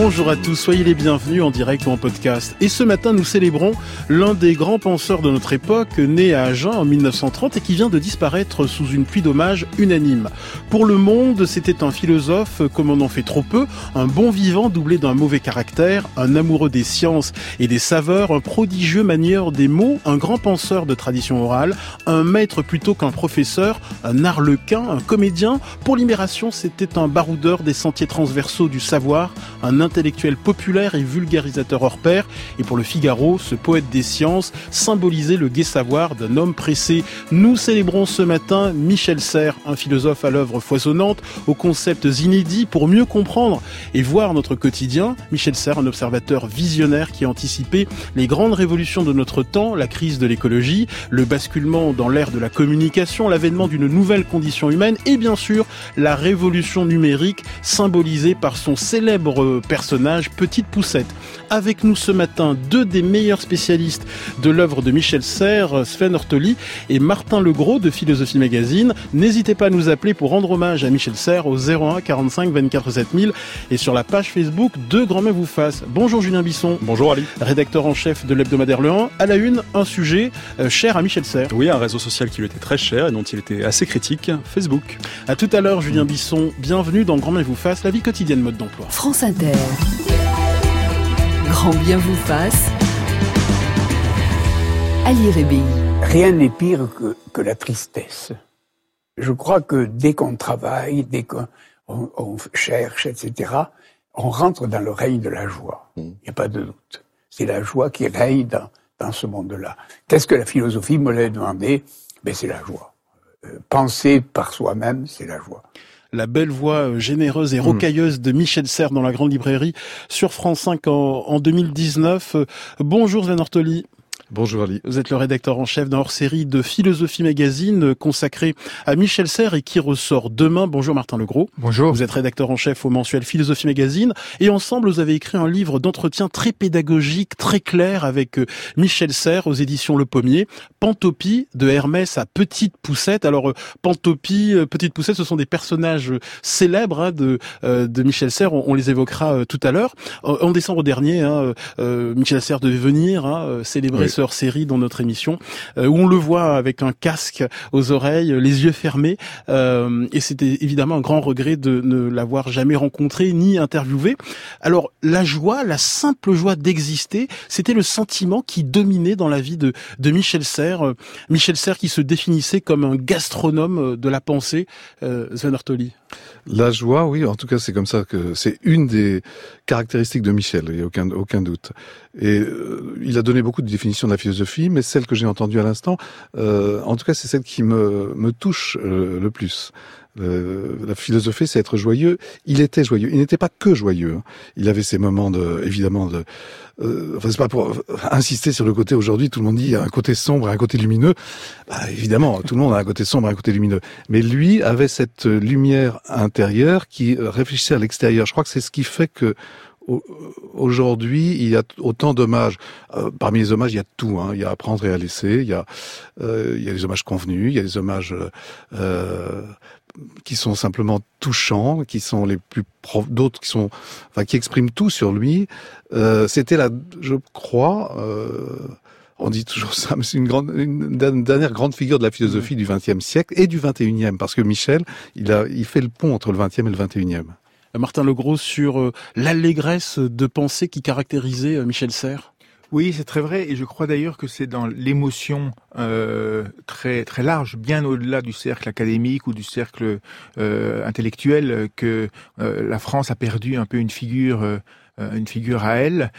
Bonjour à tous, soyez les bienvenus en direct ou en podcast. Et ce matin, nous célébrons l'un des grands penseurs de notre époque, né à Agen en 1930 et qui vient de disparaître sous une pluie d'hommages unanime. Pour le monde, c'était un philosophe comme on en fait trop peu, un bon vivant doublé d'un mauvais caractère, un amoureux des sciences et des saveurs, un prodigieux manieur des mots, un grand penseur de tradition orale, un maître plutôt qu'un professeur, un arlequin, un comédien. Pour Libération, c'était un baroudeur des sentiers transversaux du savoir, un intellectuel populaire et vulgarisateur hors pair, et pour le Figaro, ce poète des sciences symbolisait le gai savoir d'un homme pressé. Nous célébrons ce matin Michel Serres, un philosophe à l'œuvre foisonnante, aux concepts inédits pour mieux comprendre et voir notre quotidien. Michel Serres, un observateur visionnaire qui a anticipé les grandes révolutions de notre temps, la crise de l'écologie, le basculement dans l'ère de la communication, l'avènement d'une nouvelle condition humaine et bien sûr la révolution numérique symbolisée par son célèbre personnage Petite Poussette. Avec nous ce matin, deux des meilleurs spécialistes de l'œuvre de Michel Serres, Sven Ortoli et Martin Legros de Philosophie Magazine. N'hésitez pas à nous appeler pour rendre hommage à Michel Serres au 01 45 24 7000 et sur la page Facebook de Grand Main vous fasse. Bonjour Julien Bisson. Bonjour Ali. Rédacteur en chef de l'hebdomadaire Le 1. À la une, un sujet euh, cher à Michel Serres. Oui, un réseau social qui lui était très cher et dont il était assez critique, Facebook. À tout à l'heure Julien Bisson. Bienvenue dans Grand Main vous fasse, la vie quotidienne mode d'emploi. France Inter. Grand bien vous fasse. Ali Rébi. Rien n'est pire que, que, la tristesse. Je crois que dès qu'on travaille, dès qu'on on cherche, etc., on rentre dans le règne de la joie. Il n'y a pas de doute. C'est la joie qui règne dans, dans ce monde-là. Qu'est-ce que la philosophie me l'a demandé? Ben, C'est la joie. Euh, penser par soi-même, c'est la joie la belle voix euh, généreuse et rocailleuse de Michel Serres dans la grande librairie sur France 5 en, en 2019. Bonjour Sven Ortoli. Bonjour Ali. Vous êtes le rédacteur en chef d'un hors-série de Philosophie Magazine consacré à Michel Serres et qui ressort demain. Bonjour Martin Legros. Bonjour. Vous êtes rédacteur en chef au mensuel Philosophie Magazine et ensemble vous avez écrit un livre d'entretien très pédagogique, très clair avec euh, Michel Serres aux éditions Le Pommier. Pantopie de Hermès à Petite Poussette. Alors euh, Pantopie, euh, Petite Poussette, ce sont des personnages célèbres hein, de, de Michel Serres. On, les évoquera tout à l'heure. En décembre dernier, hein, Michel Serres devait venir hein, célébrer série dans notre émission, euh, où on le voit avec un casque aux oreilles, les yeux fermés. Euh, et c'était évidemment un grand regret de ne l'avoir jamais rencontré ni interviewé. Alors la joie, la simple joie d'exister, c'était le sentiment qui dominait dans la vie de, Michel Serres. Michel Serres qui se définissait comme un gastronome de la pensée. Euh, Sven. La joie, oui, en tout cas, c'est comme ça que c'est une des caractéristiques de Michel, il n'y a aucun, aucun doute. Et euh, il a donné beaucoup de définitions de la philosophie, mais celle que j'ai entendue à l'instant, euh, en tout cas, c'est celle qui me, me touche euh, le plus. Euh, la philosophie, c'est être joyeux. Il était joyeux. Il n'était pas que joyeux. Hein. Il avait ses moments de, évidemment, de. Euh, enfin, c'est pas pour insister sur le côté aujourd'hui. Tout le monde dit un côté sombre et un côté lumineux. Bah, évidemment, tout le monde a un côté sombre et un côté lumineux. Mais lui avait cette lumière intérieure qui réfléchissait à l'extérieur. Je crois que c'est ce qui fait que aujourd'hui, il y a autant d'hommages. Euh, parmi les hommages, il y a tout. Hein. Il y a apprendre et à laisser. Il y a, euh, il y a des hommages convenus. Il y a des hommages euh, qui sont simplement touchants, qui sont les plus d'autres qui sont, enfin, qui expriment tout sur lui. Euh, C'était la, je crois. Euh, on dit toujours ça, mais c'est une, grande, une dernière grande figure de la philosophie du XXe siècle et du XXIe, parce que Michel, il, a, il fait le pont entre le XXe et le XXIe. Martin Legros sur euh, l'allégresse de pensée qui caractérisait Michel Serres? Oui, c'est très vrai, et je crois d'ailleurs que c'est dans l'émotion euh, très très large, bien au-delà du cercle académique ou du cercle euh, intellectuel, que euh, la France a perdu un peu une figure une figure à elle.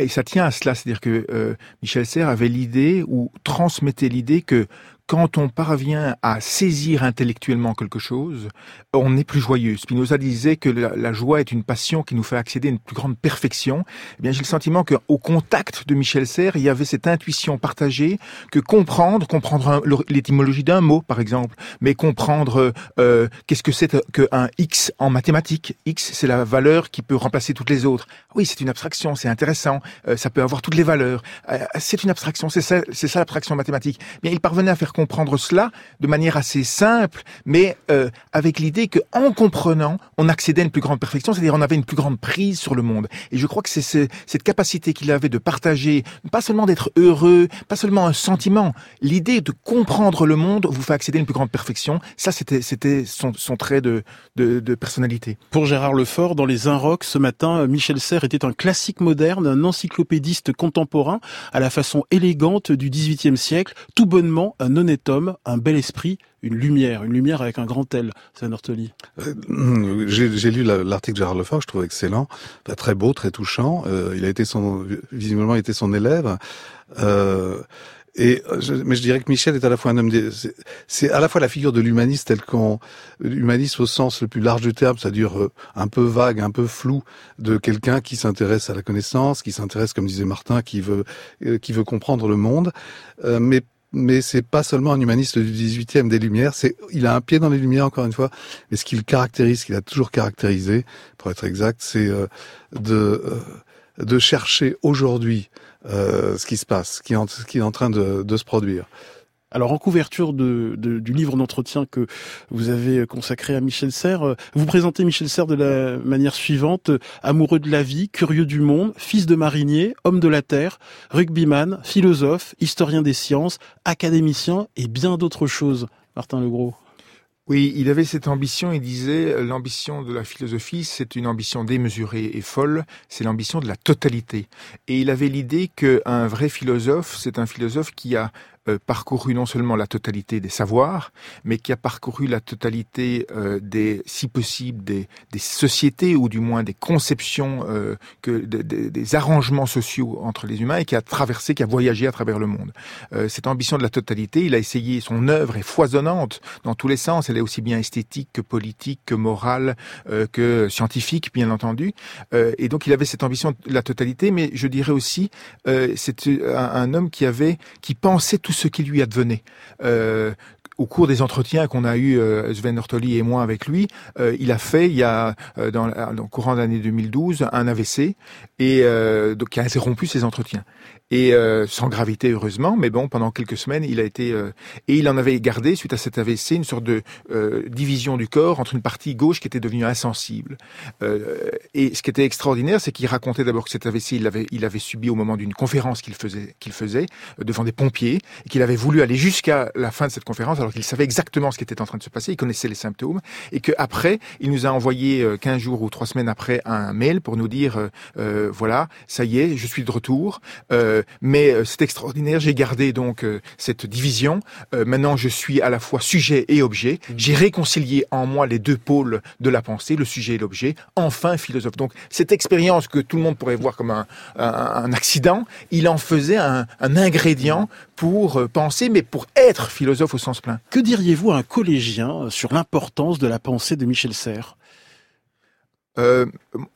Et ça tient à cela, c'est-à-dire que Michel Serres avait l'idée ou transmettait l'idée que quand on parvient à saisir intellectuellement quelque chose, on n'est plus joyeux. Spinoza disait que la, joie est une passion qui nous fait accéder à une plus grande perfection. Eh bien, j'ai le sentiment qu'au contact de Michel Serres, il y avait cette intuition partagée que comprendre, comprendre l'étymologie d'un mot, par exemple, mais comprendre euh, qu'est-ce que c'est qu'un x en mathématiques. x, c'est la valeur qui peut remplacer toutes les autres. Oui, c'est une abstraction, c'est intéressant, euh, ça peut avoir toutes les valeurs. Euh, c'est une abstraction, c'est ça, c'est ça l'abstraction mathématique. Bien, il parvenait à faire comprendre cela de manière assez simple, mais euh, avec l'idée que en comprenant, on accédait à une plus grande perfection, c'est-à-dire on avait une plus grande prise sur le monde. Et je crois que c'est cette capacité qu'il avait de partager, pas seulement d'être heureux, pas seulement un sentiment, l'idée de comprendre le monde vous fait accéder à une plus grande perfection. Ça, c'était son, trait de, personnalité. Pour Gérard Lefort, dans les Inrocks ce matin, Michel Serres était un classique moderne, un encyclopédiste contemporain à la façon élégante du XVIIIe siècle, tout bonnement un honnête homme, un bel esprit, une lumière, une lumière avec un grand L, c'est Ortoli. Euh, j'ai lu l'article de Gérard Lefort, je trouve excellent, très beau, très touchant. Euh, il a été son, visiblement, été son élève. Euh, et mais je dirais que Michel est à la fois un homme, c'est à la fois la figure de l'humaniste tel qu'on, l'humaniste au sens le plus large du terme, c'est-à-dire euh, un peu vague, un peu flou, de quelqu'un qui s'intéresse à la connaissance, qui s'intéresse, comme disait Martin, qui veut, euh, qui veut comprendre le monde, euh, mais mais c'est pas seulement un humaniste du 18e des Lumières, c'est il a un pied dans les Lumières encore une fois, mais ce qu'il caractérise, ce qu'il a toujours caractérisé, pour être exact, c'est de de chercher aujourd'hui euh, ce qui se passe, ce qui est en train de se produire. Alors en couverture de, de, du livre d'entretien que vous avez consacré à Michel Serres, euh, vous présentez Michel Serres de la manière suivante amoureux de la vie, curieux du monde, fils de marinier, homme de la terre, rugbyman, philosophe, historien des sciences, académicien et bien d'autres choses. Martin Legros. Oui, il avait cette ambition, il disait, l'ambition de la philosophie, c'est une ambition démesurée et folle, c'est l'ambition de la totalité. Et il avait l'idée qu'un vrai philosophe, c'est un philosophe qui a euh, parcouru non seulement la totalité des savoirs, mais qui a parcouru la totalité euh, des, si possible, des, des, sociétés ou du moins des conceptions, euh, que des arrangements sociaux entre les humains et qui a traversé, qui a voyagé à travers le monde. cette ambition de la totalité, il a essayé. Son œuvre est foisonnante dans tous les sens. Elle est aussi bien esthétique que politique, que morale, que scientifique, bien entendu. et donc il avait cette ambition de la totalité, mais je dirais aussi, c'est un, un homme qui avait, qui pensait tout ce qui lui advenait. Euh, au cours des entretiens qu'on a eu euh, Sven Ortoli et moi avec lui, euh, il a fait il y a dans, courant de l'année 2012 un AVC et qui a interrompu ses entretiens et euh, sans gravité heureusement, mais bon, pendant quelques semaines, il a été euh, et il en avait gardé suite à cet AVC une sorte de euh, division du corps entre une partie gauche qui était devenue insensible. et ce qui était extraordinaire, c'est qu'il racontait d'abord que cet AVC, il l'avait il avait subi au moment d'une conférence qu'il faisait qu'il faisait devant des pompiers et qu'il avait voulu aller jusqu'à la fin de cette conférence alors qu'il savait exactement ce qui était en train de se passer, il connaissait les symptômes et que après, il nous a envoyé 15 jours ou trois semaines après un mail pour nous dire voilà, ça y est, je suis de retour. Euh, mais euh, c'est extraordinaire. J'ai gardé donc euh, cette division. maintenant, je suis à la fois sujet et objet. Mmh. J'ai réconcilié en moi les deux pôles de la pensée, le sujet et l'objet. Enfin, philosophe. Donc, cette expérience que tout le monde pourrait voir comme un, un, accident, il en faisait un, un ingrédient pour penser, mais pour être philosophe au sens plein. Que diriez-vous à un collégien sur l'importance de la pensée de Michel Serres? Euh,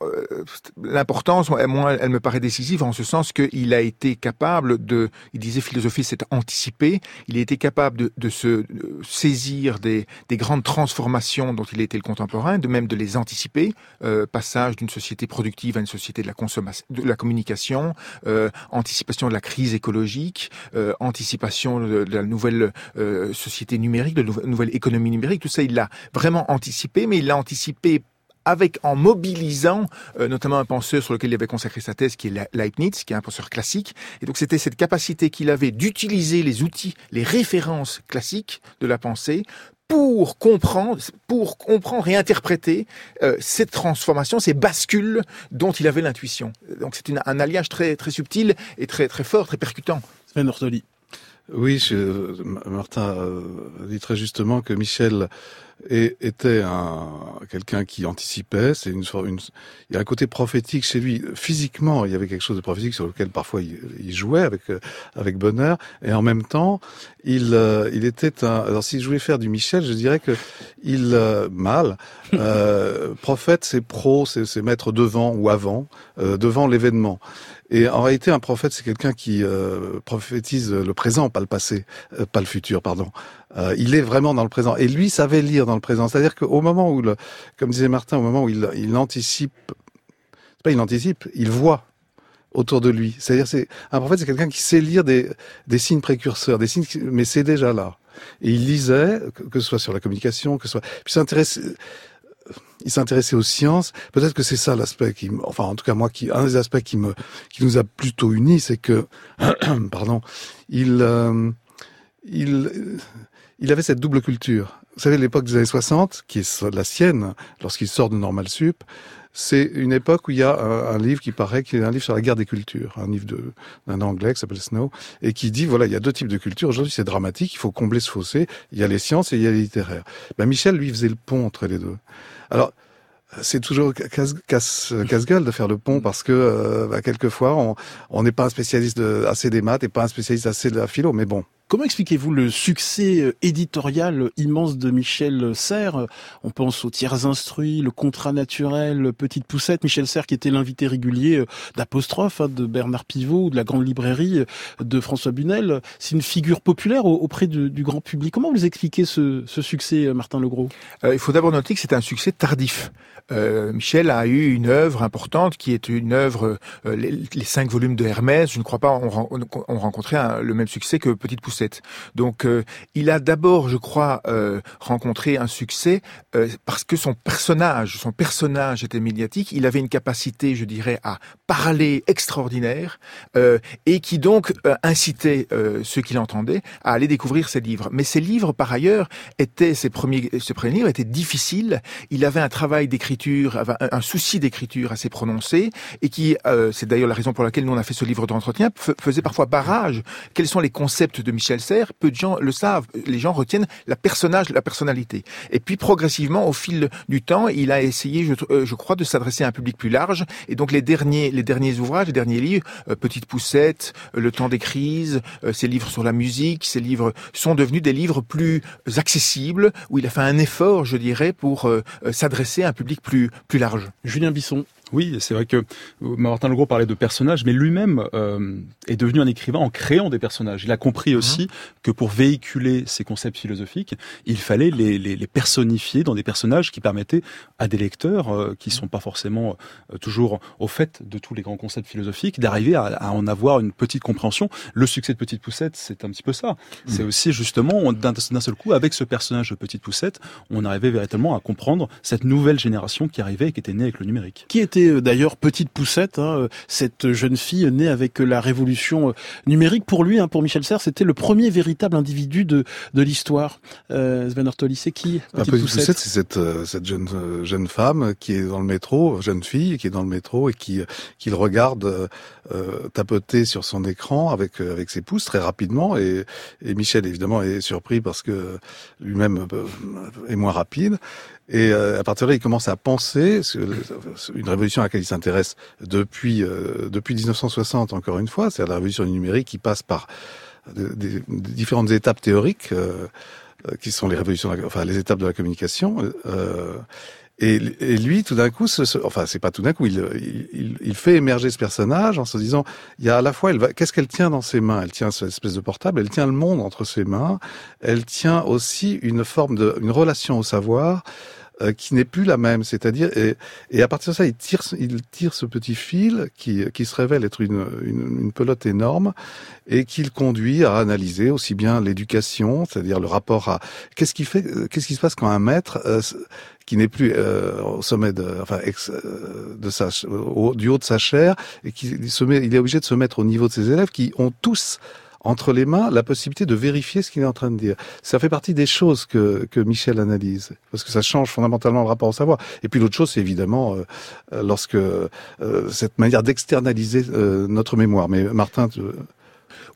euh, l'importance, moi, elle me paraît décisive en ce sens qu'il a été capable de, il disait philosophie, c'est anticiper, il a été capable de, de se saisir des, des, grandes transformations dont il était le contemporain, de même de les anticiper, euh, passage d'une société productive à une société de la consommation, de la communication, euh, anticipation de la crise écologique, anticipation de, de, la nouvelle société numérique, de la nouvelle économie numérique, tout ça, il l'a vraiment anticipé, mais il l'a anticipé avec en mobilisant euh, notamment un penseur sur lequel il avait consacré sa thèse, qui est Leibniz, qui est un penseur classique. Et donc c'était cette capacité qu'il avait d'utiliser les outils, les références classiques de la pensée pour comprendre, pour comprendre et interpréter euh, cette transformation, ces bascules dont il avait l'intuition. Donc c'est un alliage très très subtil et très très fort, très percutant. Sven Ortoli. Oui, Martin dit très justement que Michel et était un quelqu'un qui anticipait. C'est une, une, il y a un côté prophétique chez lui. Physiquement, il y avait quelque chose de prophétique sur lequel parfois il, il jouait avec avec bonheur, et en même temps, il euh, il était un. Alors si je voulais faire du Michel, je dirais que il euh, mal euh, prophète, c'est pro, c'est mettre devant ou avant, euh, devant l'événement. Et en réalité, un prophète, c'est quelqu'un qui euh, prophétise le présent, pas le passé, euh, pas le futur, pardon. Euh, il est vraiment dans le présent. Et lui savait lire dans le présent. C'est-à-dire qu'au moment où, le, comme disait Martin, au moment où il, il anticipe, c'est pas il anticipe, il voit autour de lui. C'est-à-dire, c'est un prophète, c'est quelqu'un qui sait lire des, des signes précurseurs, des signes, mais c'est déjà là. Et il lisait, que ce soit sur la communication, que ce soit, puis s'intéresse il s'intéressait aux sciences. Peut-être que c'est ça l'aspect qui, enfin, en tout cas moi, qui un des aspects qui me, qui nous a plutôt unis, c'est que, pardon, il, euh, il, il avait cette double culture. Vous savez, l'époque des années 60, qui est la sienne, lorsqu'il sort de Normal Sup, c'est une époque où il y a un, un, livre qui paraît qui est un livre sur la guerre des cultures, un livre d'un anglais qui s'appelle Snow, et qui dit voilà il y a deux types de cultures. Aujourd'hui c'est dramatique, il faut combler ce fossé. Il y a les sciences et il y a les littéraires. Ben, Michel lui faisait le pont entre les deux. Alors c'est toujours casse-gueule de faire le pont parce que euh, bah, quelquefois on n'est pas un spécialiste de, assez des maths et pas un spécialiste assez de la philo, mais bon, Comment expliquez-vous le succès euh, éditorial immense de Michel Serres? On pense aux tiers instruits, le contrat naturel, Petite Poussette, Michel Serres qui était l'invité régulier euh, d'Apostrophe, hein, de Bernard Pivot, de la Grande Librairie, euh, de François Bunel. C'est une figure populaire auprès du, grand public. Comment vous expliquez ce, succès, Martin Legros? Il faut d'abord noter que c'est un succès tardif. Michel a eu une œuvre importante qui est une œuvre, les, cinq volumes de Hermès, je ne crois pas ont, on, rencontré le même succès que Petite Poussette. Donc euh, il a d'abord, je crois, euh, rencontré un succès euh, parce que son personnage, son personnage était médiatique. Il avait une capacité, je dirais, à parler extraordinaire et qui donc incitait ceux qui l'entendaient à aller découvrir ses livres. Mais ses livres, par ailleurs, étaient ses premiers, ses premiers livres étaient difficiles. Il avait un travail d'écriture, un, souci d'écriture assez prononcé et qui, c'est d'ailleurs la raison pour laquelle nous on a fait ce livre d'entretien, faisait parfois barrage. Quels sont les concepts de Michel Serres, peu de gens le savent. Les gens retiennent la personnage, la personnalité. Et puis progressivement, au fil du temps, il a essayé, je, euh, crois, de s'adresser à un public plus large. Et donc les derniers, les derniers ouvrages, les derniers livres, euh, Petite Poussette, euh, Le Temps des crises, ses livres sur la musique, ces livres sont devenus des livres plus accessibles, où il a fait un effort, je dirais, pour s'adresser à un public plus plus large. Julien Bisson. Oui, c'est vrai que Martin Legros parlait de personnages, mais lui-même euh, est devenu un écrivain en créant des personnages. Il a compris aussi mmh. que pour véhiculer ses concepts philosophiques, il fallait les, les, les, personnifier dans des personnages qui permettaient à des lecteurs euh, qui sont pas forcément euh, toujours au fait de tous les grands concepts philosophiques d'arriver à, à, en avoir une petite compréhension. Le succès de Petite Poussette, c'est un petit peu ça. Mmh. C'est aussi justement d'un seul coup, avec ce personnage de Petite Poussette, on arrivait véritablement à comprendre cette nouvelle génération qui arrivait et qui était née avec le numérique. Qui était euh, d'ailleurs petite poussette, hein, euh, cette jeune fille née avec la révolution euh, numérique. Pour lui, hein, pour Michel Serres, c'était le premier véritable individu de, de l'histoire. Euh, Sven Ortoli, c'est qui Petite, petite Poussette, c'est cette, cette jeune, jeune femme qui est dans le métro, jeune fille qui est dans le métro et qui, qui le regarde euh, tapoter sur son écran avec, avec ses pouces très rapidement. Et, et Michel, évidemment, est surpris parce que lui-même est moins rapide. Et à partir de là, il commence à penser, une révolution à laquelle il s'intéresse depuis euh, depuis 1960 encore une fois, c'est la révolution numérique qui passe par des, différentes étapes théoriques euh, euh, qui sont les révolutions, enfin les étapes de la communication. Et, et, lui, tout d'un coup, ce, enfin, c'est pas tout d'un coup, il, il, il, fait émerger ce personnage en se disant, il y a à la fois, qu'est-ce qu'elle tient dans ses mains? Elle tient cette espèce de portable, elle tient le monde entre ses mains, elle tient aussi une forme de, une relation au savoir euh, qui n'est plus la même. C'est-à-dire, et, et, à partir de ça, il tire, il tire ce petit fil qui, qui se révèle être une, une, une pelote énorme et qui le conduit à analyser aussi bien l'éducation, c'est-à-dire le rapport à qu'est-ce qui fait, qu'est-ce qui se passe quand un maître euh, qui n'est plus euh, au sommet de, enfin, ex, de sa, du haut de sa chair et qui se met, il est obligé de se mettre au niveau de ses élèves qui ont tous entre les mains la possibilité de vérifier ce qu'il est en train de dire. Ça fait partie des choses que, que Michel analyse, parce que ça change fondamentalement le rapport au savoir. Et puis l'autre chose, c'est évidemment euh, euh lorsque euh, cette manière d'externaliser euh, notre mémoire. Mais Martin, tu...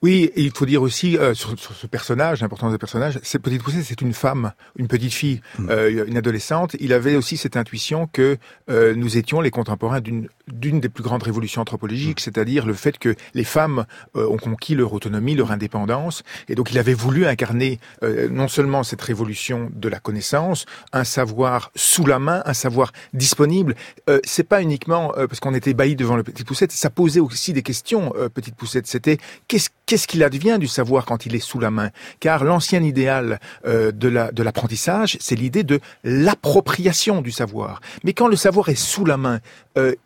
Oui, et il faut dire aussi euh, sur, sur, ce personnage, l'importance de personnage, cette petite poussée, c'est une femme, une petite fille, mm. euh, une adolescente. Il avait aussi cette intuition que euh, nous étions les contemporains d'une d'une des plus grandes révolutions anthropologiques, mm. c'est-à-dire le fait que les femmes euh, ont conquis leur autonomie, leur indépendance, et donc il avait voulu incarner euh, non seulement cette révolution de la connaissance, un savoir sous la main, un savoir disponible. Euh, c'est pas uniquement parce qu'on était bailli devant le petit poussette, ça posait aussi des questions. petite poussette, c'était qu'est-ce qu'est-ce qu'il advient du savoir quand il est sous la main? Car l'ancien idéal de la de l'apprentissage, c'est l'idée de l'appropriation du savoir. Mais quand le savoir est sous la main,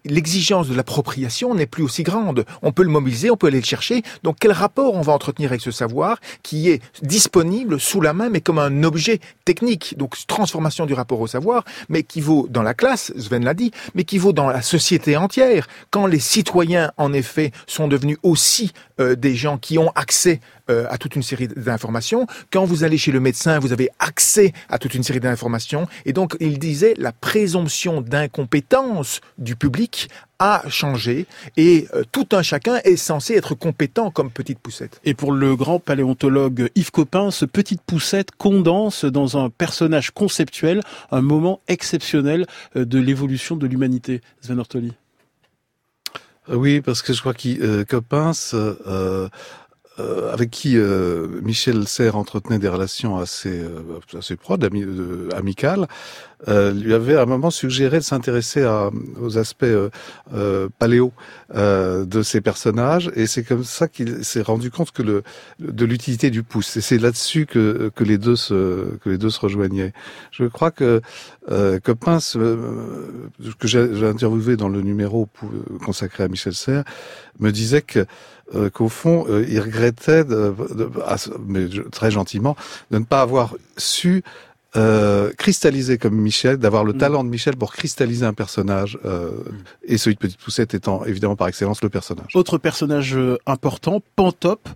l'exigence de l'appropriation n'est plus aussi grande. On peut le mobiliser, on peut aller le chercher. Donc quel rapport on va entretenir avec ce savoir qui est disponible sous la main, mais comme un objet technique, donc transformation du rapport au savoir, mais qui vaut dans la classe, Sven l'a dit, mais qui vaut dans la société entière. Quand les citoyens, en effet, sont devenus aussi euh, des gens qui ont accès euh, à toute une série d'informations. Quand vous allez chez le médecin, vous avez accès à toute une série d'informations. Et donc, il disait, la présomption d'incompétence du public a changé et euh, tout un chacun est censé être compétent comme petite poussette. Et pour le grand paléontologue Yves Copin, ce petite poussette condense dans un personnage conceptuel un moment exceptionnel euh, de l'évolution de l'humanité. Sven Ortoli. Oui, parce que je crois que Copin euh, avec qui euh, Michel Serres entretenait des relations assez euh, assez proches, amicales, lui avait à un moment suggéré de s'intéresser aux aspects paléo de ces personnages, et c'est comme ça qu'il s'est rendu compte que le de l'utilité du pouce. Et c'est là-dessus que que les deux se que les deux se rejoignaient. Je crois que euh, Copin, que j'ai interviewé dans le numéro consacré à Michel Serres, me disait que euh, qu'au fond, euh, il regrettait, de, mais très gentiment, de ne pas avoir su euh, cristalliser comme Michel, d'avoir le mm. talent de Michel pour cristalliser un personnage, euh, et celui de Petite Poussette étant évidemment par excellence le personnage. Autre personnage euh, important, Pantope,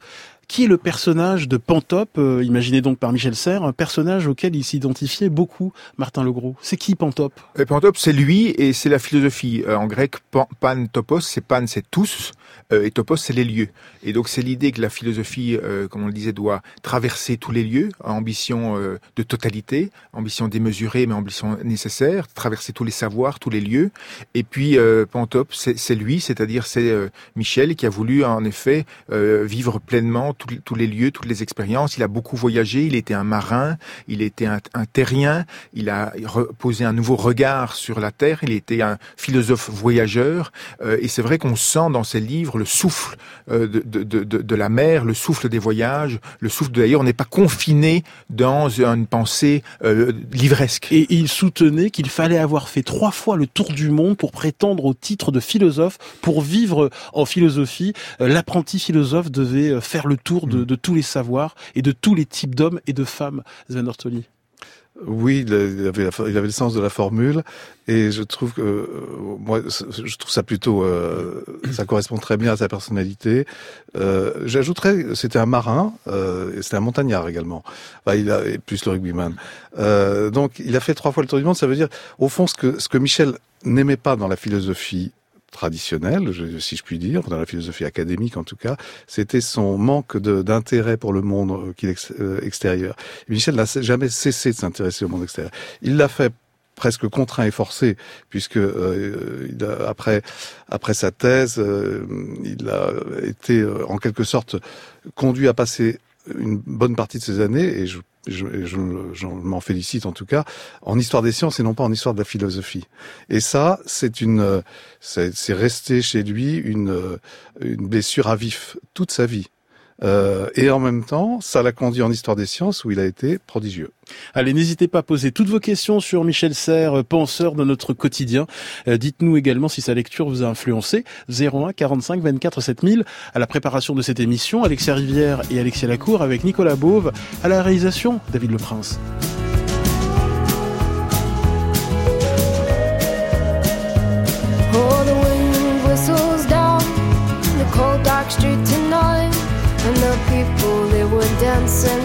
qui est le personnage de Pantope, euh, imaginé donc par Michel Serres, un personnage auquel il s'identifiait beaucoup, Martin Legros. C'est qui Pantope? Pantope, c'est lui et c'est la philosophie. en grec, pan, pan topos, c'est pan, c'est tous. Euh, et topos, c'est les lieux. Et donc c'est l'idée que la philosophie, euh, comme on le disait, doit traverser tous les lieux, ambition euh, de totalité, ambition démesurée, mais ambition nécessaire, traverser tous les savoirs, tous les lieux. Et puis Pantope, c'est lui, c'est-à-dire c'est Michel qui a voulu en effet vivre pleinement tous les lieux, toutes les expériences. Il a beaucoup voyagé, il était un marin, il était un, un terrien, il a posé un nouveau regard sur la terre, il était un philosophe voyageur. et c'est vrai qu'on sent dans ses livres le souffle euh, de, de, de, de, la mer, le souffle des voyages, le souffle d'ailleurs, on n'est pas confiné dans une pensée euh, livresque. Et il soutenait qu'il fallait avoir fait trois fois le tour du monde pour prétendre au titre de philosophe, pour vivre en philosophie. Euh, l'apprenti philosophe devait faire le tour de, mm. de tous les savoirs et de tous les types d'hommes et de femmes, Ortoli. Oui, il avait, il avait le sens de la formule, et je trouve que euh, moi, je trouve ça plutôt, euh, ça correspond très bien à sa personnalité. Euh, J'ajouterais, c'était un marin, euh, et c'était un montagnard également. Enfin, il a et plus le rugbyman. donc, il a fait trois fois le tour du monde. Ça veut dire, au fond, ce que ce que Michel n'aimait pas dans la philosophie traditionnel, si je puis dire, dans la philosophie académique en tout cas, c'était son manque d'intérêt pour le monde euh, euh, extérieur. Michel n'a jamais cessé de s'intéresser au monde extérieur. Il l'a fait presque contraint et forcé, puisque euh, il a, après après sa thèse, il a été en quelque sorte conduit à passer une bonne partie de ses années, et je je, je, m'en félicite en tout cas, en histoire des sciences et non pas en histoire de la philosophie. Et ça, c'est une, c'est resté chez lui une, une blessure à vif toute sa vie. Euh, et en même temps, ça l'a conduit en histoire des sciences où il a été prodigieux. Allez, n'hésitez pas à poser toutes vos questions sur Michel Serres, penseur de notre quotidien. Euh, dites-nous également si sa lecture vous a influencé. 01 45 24 7000 à la préparation de cette émission. Alexia Rivière et Alexia Lacour avec Nicolas Beauve à la réalisation David Le Prince. and the people they were dancing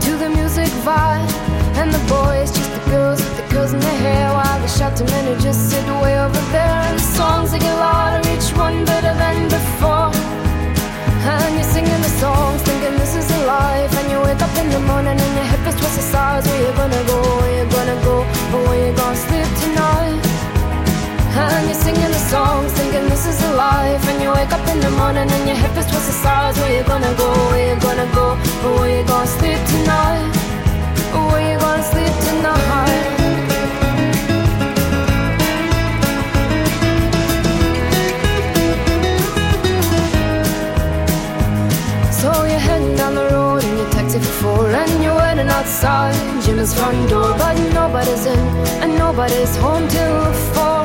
to the music vibe. And the boys just the girls with the curls in their hair while the shouting men who just sit way over there. And the songs they get louder each one better than before. And you're singing the songs thinking this is life. And you wake up in the morning and your hip is twisted sides where you gonna go? Where you gonna go? But where you gonna sleep tonight? And you're singing the song, thinking this is a life. And you wake up in the morning and your hip is the stars. Where you gonna go? Where you gonna go? Or where you gonna sleep tonight? Where you gonna sleep tonight? So you're heading down the road in your taxi for four And you're waiting outside Jimmy's front door But nobody's in and nobody's home till four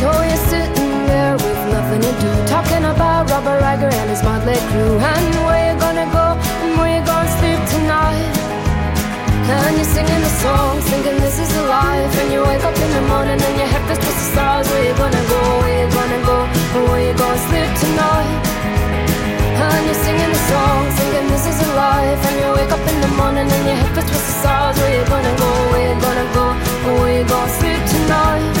So you're sitting there with nothing to do. Talking about Robert Riger and his motley crew. And where you gonna go? And where you gonna sleep tonight? And you're singing the songs, thinking this is a life. And you wake up in the morning and your head feels towards the stars. Where you gonna go, where you gonna go, or where you gonna sleep tonight? And you're singing the song, thinking this is a life. And you wake up in the morning and your head feels towards the stars. Where you gonna go, where you gonna go? Or where you gonna sleep tonight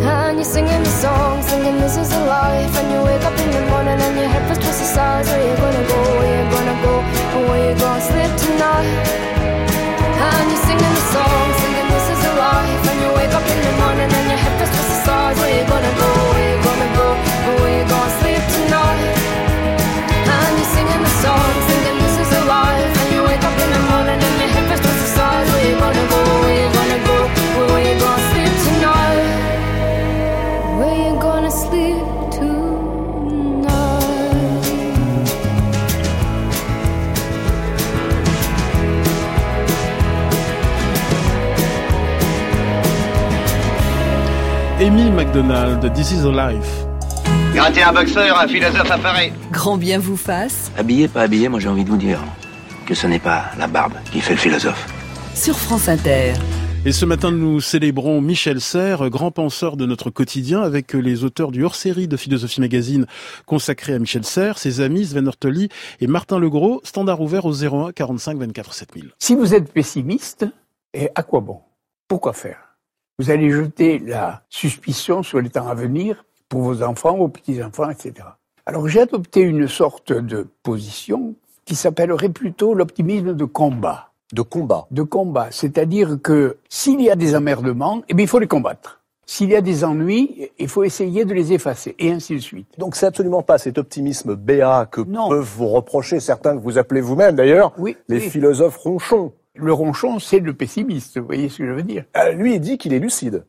And you're singing the song, thinking this is a life. And you wake up in the morning and your head feels towards the stars. Where you gonna go? Where you gonna go? And Where you gonna sleep tonight? And you're McDonald, This is a Life. Gratter un boxeur, un philosophe affairé. Grand bien vous fasse Habillé, pas habillé, moi j'ai envie de vous dire que ce n'est pas la barbe qui fait le philosophe. sur France Inter. Et ce matin, nous célébrons Michel Serres, grand penseur de notre quotidien, avec les auteurs du hors-série de Philosophie Magazine consacré à Michel Serres, ses amis Sven Ortoli et Martin Legros, standard ouvert au 01 45 24 7000. Si vous êtes pessimiste, et à quoi bon? Pourquoi faire? Vous allez jeter la suspicion sur les temps à venir pour vos enfants, vos petits-enfants, etc. Alors j'ai adopté une sorte de position qui s'appellerait plutôt l'optimisme de combat. De combat. De combat, c'est-à-dire que s'il y a des emmerdements, eh bien, il faut les combattre. S'il y a des ennuis, il faut essayer de les effacer, et ainsi de suite. Donc c'est absolument pas cet optimisme béat que Non. peuvent vous reprocher certains que vous appelez vous-même d'ailleurs, Oui, les oui. philosophes ronchons. Le ronchon, c'est le pessimiste, vous voyez ce que je veux dire Euh, lui, il dit qu'il est lucide.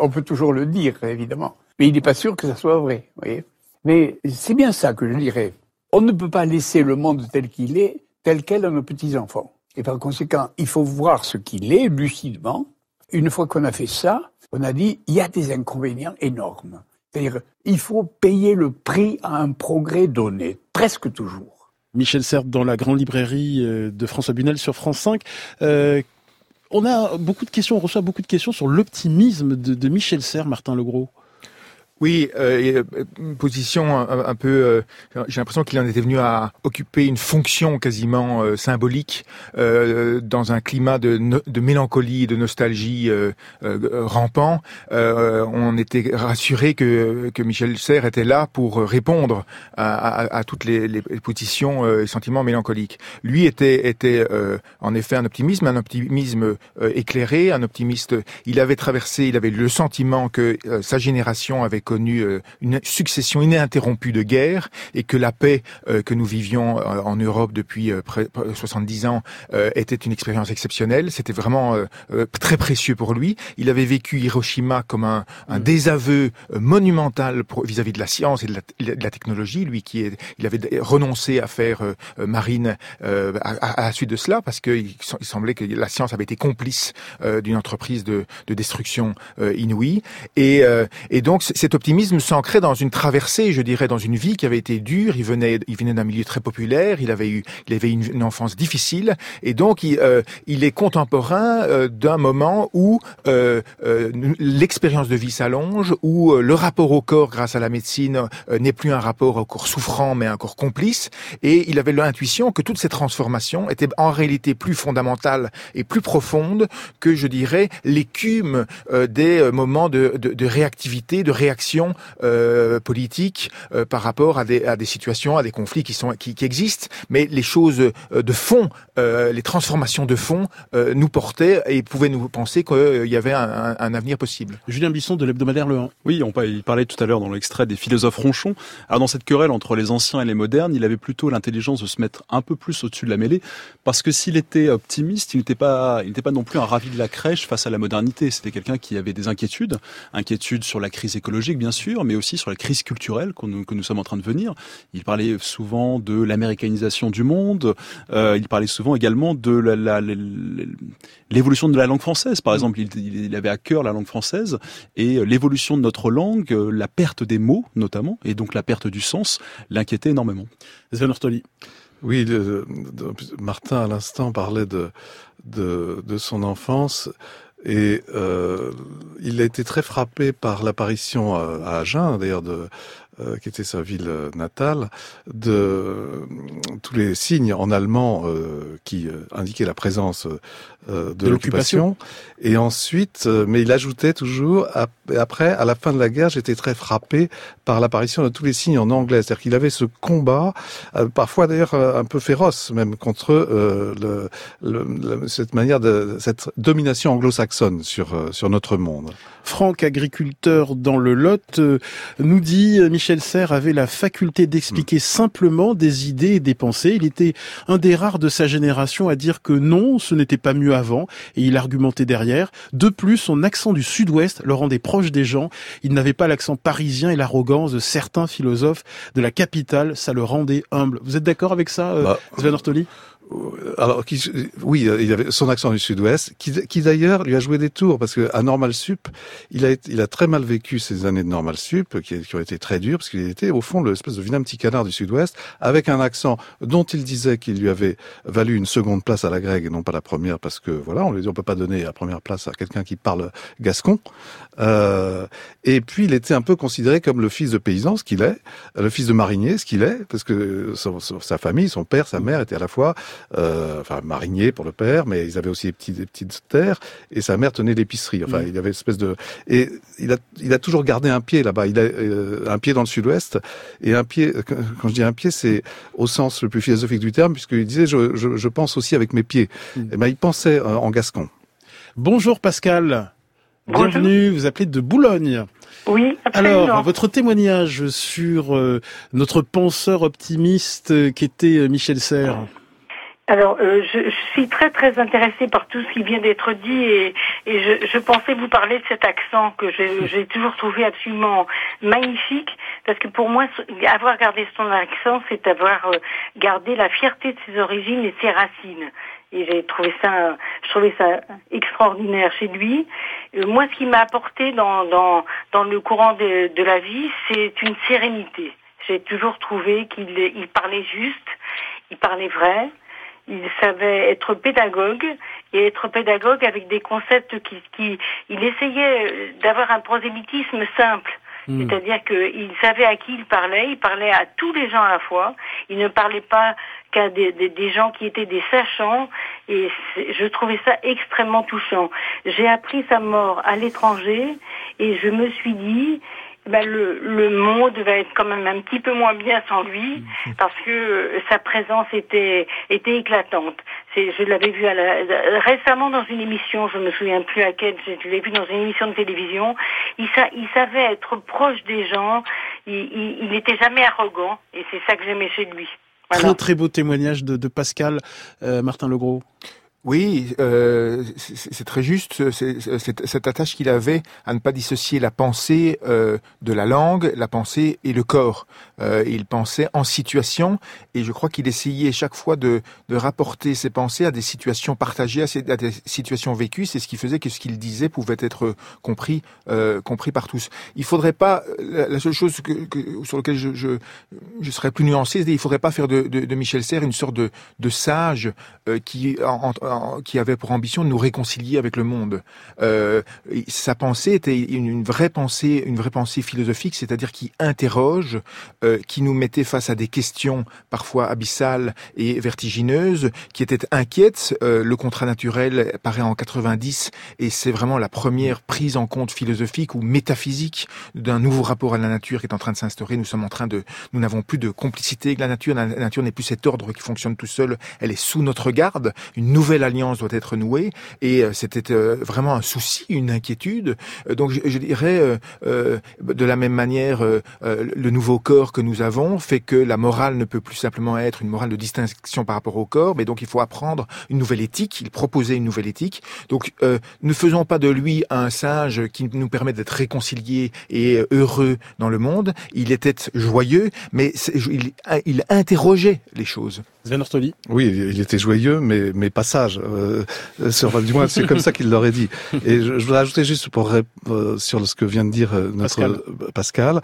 On peut toujours le dire, évidemment. Mais il n'est pas sûr que ça soit vrai, vous voyez. Mais c'est bien ça que je dirais. On ne peut pas laisser le monde tel qu'il est, tel quel à nos petits-enfants. Et par conséquent, il faut voir ce qu'il est lucidement. Une fois qu'on a fait ça, on a dit, il y a des inconvénients énormes. C'est-à-dire, il faut payer le prix à un progrès donné, presque toujours. Michel Serres dans la grande librairie euh, de François Bunel sur France 5. Euh, on a beaucoup de questions, on reçoit beaucoup de questions sur l'optimisme de, de Michel Serres, Martin Legros. Oui, euh, euh, position un, peu. euh, J'ai l'impression qu'il en était venu à occuper une fonction quasiment euh, symbolique euh, dans un climat de, de mélancolie, de nostalgie euh, rampant. On était rassuré que, que Michel Serres était là pour répondre à, à- toutes les, les positions et sentiments mélancoliques. Lui était était en effet un optimisme, un optimisme éclairé, un optimiste. Il avait traversé, il avait le sentiment que sa génération avait connu euh, une succession ininterrompue de guerres et que la paix euh, que nous vivions euh, en Europe depuis euh, près- près- 70 ans était une expérience exceptionnelle. C'était vraiment très précieux pour lui. Il avait vécu Hiroshima comme un, un désaveu euh, monumental vis-à-vis de la science et de la, de la technologie. Lui qui est, il avait renoncé à faire marine à, la suite de cela parce qu'il il semblait que la science avait été complice d'une entreprise de, de destruction inouïe. Et, et donc c- cet optimisme s'ancrait dans une traversée, je dirais, dans une vie qui avait été dure. Il venait, il venait d'un milieu très populaire. Il avait eu, il avait une, une enfance difficile, et donc il, euh, il est contemporain euh, d'un moment où euh, euh, l'expérience de vie s'allonge, où euh, le rapport au corps, grâce à la médecine, n'est plus un rapport au corps souffrant, mais un corps complice. Et il avait l'intuition que toutes ces transformations étaient en réalité plus fondamentales et plus profondes que, je dirais, l'écume des moments de réactivité, de réaction euh, politique euh, par rapport à des, situations, à des conflits qui existent. Mais les choses euh, de fond, les transformations de fond, nous portaient et pouvaient nous penser qu'il y avait un, avenir possible. Julien Bisson de l'hebdomadaire Le 1. Oui, on, il parlait tout à l'heure dans l'extrait des philosophes ronchons. Alors dans cette querelle entre les anciens et les modernes, il avait plutôt l'intelligence de se mettre un peu plus au-dessus de la mêlée, parce que s'il était optimiste, il n'était pas, il n'était pas non plus un ravi de la crèche face à la modernité. C'était quelqu'un qui avait des inquiétudes, inquiétudes sur la crise écologique bien sûr, mais aussi sur la crise culturelle que nous, que nous sommes en train de venir. Il parlait souvent de l'américanisation du monde. Euh, il parlait souvent également de la, la, la, l'évolution de la langue française. Par exemple, il, il, avait à cœur la langue française et l'évolution de notre langue, la perte des mots notamment, et donc la perte du sens, l'inquiétait énormément. Sven Ortoli. Oui, le, Martin à l'instant parlait de, de, de son enfance. Et euh, il a été très frappé par l'apparition à, à Agen, d'ailleurs, de, euh, qui était sa ville natale, de euh, tous les signes en allemand euh, qui indiquaient la présence de, de l'occupation. Et ensuite, mais il ajoutait toujours, après, à la fin de la guerre, j'étais très frappé par l'apparition de tous les signes en anglais. C'est-à-dire qu'il avait ce combat, parfois d'ailleurs un peu féroce, même contre le, le, cette manière de cette domination anglo-saxonne sur sur notre monde. Franck, agriculteur dans le Lot, nous dit Michel Serres avait la faculté d'expliquer mmh. simplement des idées et des pensées. Il était un des rares de sa génération à dire que non, ce n'était pas mieux avant, et il argumentait derrière. De plus, son accent du sud-ouest le rendait proche des gens. Il n'avait pas l'accent parisien et l'arrogance de certains philosophes de la capitale. Ça le rendait humble. Vous êtes d'accord avec ça, bah, Sven Ortoli? Alors, qui, oui, il avait son accent du Sud-Ouest, qui, qui d'ailleurs lui a joué des tours parce que à Normal Sup, il a, il a très mal vécu ces années de Normal Sup, qui, qui ont été très dures parce qu'il était au fond l'espèce de vilain petit canard du Sud-Ouest, avec un accent dont il disait qu'il lui avait valu une seconde place à la grecque et non pas la première, parce que voilà, on lui dit on peut pas donner la première place à quelqu'un qui parle gascon. Euh, et puis il était un peu considéré comme le fils de paysan, ce qu'il est, le fils de marinier, ce qu'il est, parce que sa famille, son père, sa mère étaient à la fois euh, enfin marinier pour le père, mais ils avaient aussi des, petits, des petites terres, et sa mère tenait l'épicerie. Enfin, mmh. il avait une espèce de... Et il a, il a toujours gardé un pied là-bas. Il a euh, un pied dans le sud-ouest, et un pied, quand je dis un pied, c'est au sens le plus philosophique du terme, puisqu'il disait, je, je, je, pense aussi avec mes pieds. Mmh. Et ben, il pensait euh, en gascon. Bonjour Pascal. Bonjour. Bienvenue, vous appelez de Boulogne. Oui, absolument. Alors, votre témoignage sur euh, notre penseur optimiste euh, qui était Michel Serres. Alors, euh, je, je, suis très très intéressée par tout ce qui vient d'être dit et, et je, je, pensais vous parler de cet accent que j'ai toujours trouvé absolument magnifique parce que pour moi, avoir gardé son accent, c'est avoir gardé la fierté de ses origines et ses racines. Et j'ai trouvé ça, je trouvais ça extraordinaire chez lui. Euh, moi, ce qui m'a apporté dans, dans, dans le courant de, de la vie, c'est une sérénité. J'ai toujours trouvé qu'il il parlait juste, il parlait vrai, il savait être pédagogue et être pédagogue avec des concepts qui, qui il essayait d'avoir un prosélytisme simple. Mmh. C'est-à-dire qu'il savait à qui il parlait, il parlait à tous les gens à la fois, il ne parlait pas qu'à des, des, des, gens qui étaient des sachants et je trouvais ça extrêmement touchant. J'ai appris sa mort à l'étranger et je me suis dit, ben le, le monde va être quand même un petit peu moins bien sans lui parce que sa présence était était éclatante. Je l'avais vu à la, récemment dans une émission, je me souviens plus à laquelle, je l'ai vu dans une émission de télévision. Il, sa, il savait être proche des gens, il n'était jamais arrogant et c'est ça que j'aimais chez lui. Voilà. Très très beau témoignage de, de Pascal euh, Martin Legros. Oui, euh, c'est très juste. cette attache qu'il avait à ne pas dissocier la pensée euh, de la langue, la pensée et le corps. Euh, il pensait en situation, et je crois qu'il essayait chaque fois de, de, rapporter ses pensées à des situations partagées, à, des situations vécues. C'est ce qui faisait que ce qu'il disait pouvait être compris, euh, compris par tous. Il faudrait pas. La, seule chose que, que, sur laquelle je, je, je, serais plus nuancé, c'est il faudrait pas faire de, de, de Michel Serres une sorte de, de sage qui en, en qui avait pour ambition de nous réconcilier avec le monde. Euh, sa pensée était une, vraie pensée, une vraie pensée philosophique, c'est-à-dire qui interroge, euh, qui nous mettait face à des questions parfois abyssales et vertigineuses, qui étaient inquiètes. Euh, le contrat naturel paraît en 90 et c'est vraiment la première prise en compte philosophique ou métaphysique d'un nouveau rapport à la nature qui est en train de s'instaurer. Nous sommes en train de, nous n'avons plus de complicité avec la nature. La nature n'est plus cet ordre qui fonctionne tout seul. Elle est sous notre garde. Une nouvelle alliance doit être nouée et euh, c'était euh, vraiment un souci, une inquiétude. Euh, donc je, dirais de la même manière, le nouveau corps que nous avons fait que la morale ne peut plus simplement être une morale de distinction par rapport au corps, mais donc il faut apprendre une nouvelle éthique. Il proposait une nouvelle éthique. Donc ne faisons pas de lui un sage qui nous permet d'être réconciliés et heureux dans le monde. Il était joyeux, mais il, il interrogeait les choses. Sven Oui, il était joyeux, mais, mais pas sage. Euh, du moins, c'est comme ça qu'il l'aurait dit. Et je, je, voudrais ajouter juste pour euh, sur ce que vient de dire euh, notre Pascal, Pascal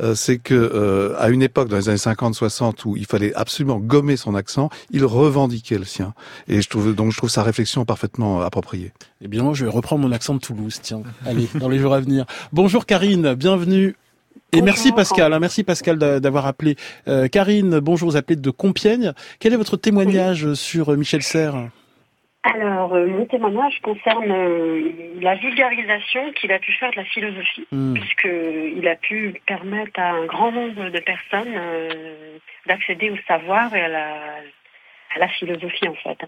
euh, c'est que à une époque, dans les années 50-60, où il fallait absolument gommer son accent, il revendiquait le sien. Et je trouve donc je trouve sa réflexion parfaitement appropriée. Eh bien, moi, je vais reprendre mon accent de Toulouse. Tiens, allez, dans les jours à venir. Bonjour Karine, bienvenue et merci Pascal, hein, merci Pascal d'avoir appelé. Euh, Karine, bonjour, vous appelez de Compiègne. Quel est votre témoignage sur euh, Michel Serres? Alors, euh, mon témoignage concerne la vulgarisation qu'il a pu faire de la philosophie, hmm. puisqu'il a pu permettre à un grand nombre de personnes d'accéder au savoir et à la, à la philosophie, en fait.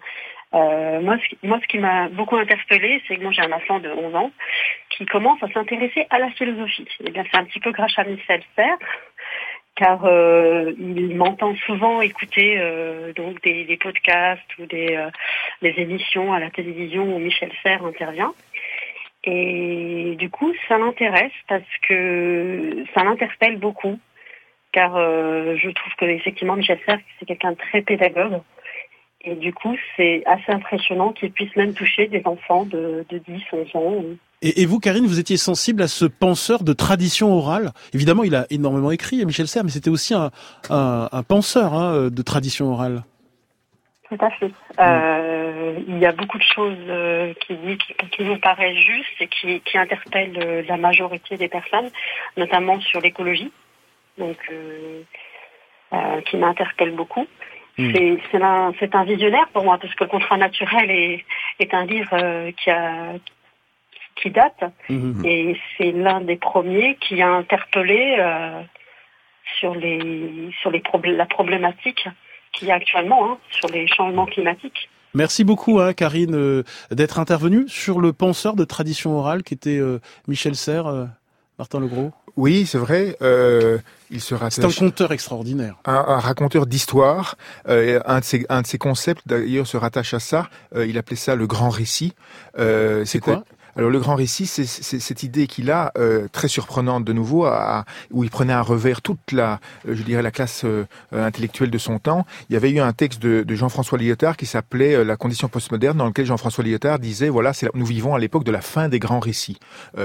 Euh, moi, ce, moi, ce qui m'a beaucoup interpellée, c'est que moi j'ai un enfant de 11 ans qui commence à s'intéresser à la philosophie. Et eh bien, c'est un petit peu grâce à Michel Serres, car euh, il m'entend souvent écouter euh, donc des, des, podcasts ou des, euh, des, émissions à la télévision où Michel Serres intervient. Et du coup, ça l'intéresse parce que ça l'interpelle beaucoup, car euh, je trouve que effectivement Michel Serres c'est quelqu'un de très pédagogue et du coup, c'est assez impressionnant qu'il puisse même toucher des enfants de, de 10, 11 ans. Et, vous, Karine, vous étiez sensible à ce penseur de tradition orale. Évidemment, il a énormément écrit, Michel Serres, mais c'était aussi un, un, un penseur hein, de tradition orale. Tout à fait. Euh, il y a beaucoup de choses euh, qui, qui, nous paraissent justes et qui, qui interpellent euh, la majorité des personnes, notamment sur l'écologie, donc euh, euh qui m'interpelle beaucoup. Hmm. C'est un, un, visionnaire pour moi, parce que le contrat naturel est, est un livre euh, qui, a, qui date, hmm. et c'est l'un des premiers qui a interpellé euh, sur, les, sur les la problématique qu'il y a actuellement hein, sur les changements climatiques. Merci beaucoup, hein, Karine, euh, d'être intervenue sur le penseur de tradition orale qui était Michel Serres, Martin Legros. Oui, c'est vrai. Euh, il se C'est un conteur extraordinaire. Un, un raconteur d'histoire. Euh, un, de ses, un de ses concepts, d'ailleurs, se rattache à ça. Euh, il appelait ça le grand récit. Euh, c'est quoi? Alors le grand récit, c'est cette idée qu'il a, euh, très surprenante de nouveau, à, où il prenait à revers toute la, euh, je dirais, la classe euh, intellectuelle de son temps. Il y avait eu un texte de, de Jean-François Lyotard qui s'appelait La condition postmoderne, dans lequel Jean-François Lyotard disait, voilà, nous vivons à l'époque de la fin des grands récits,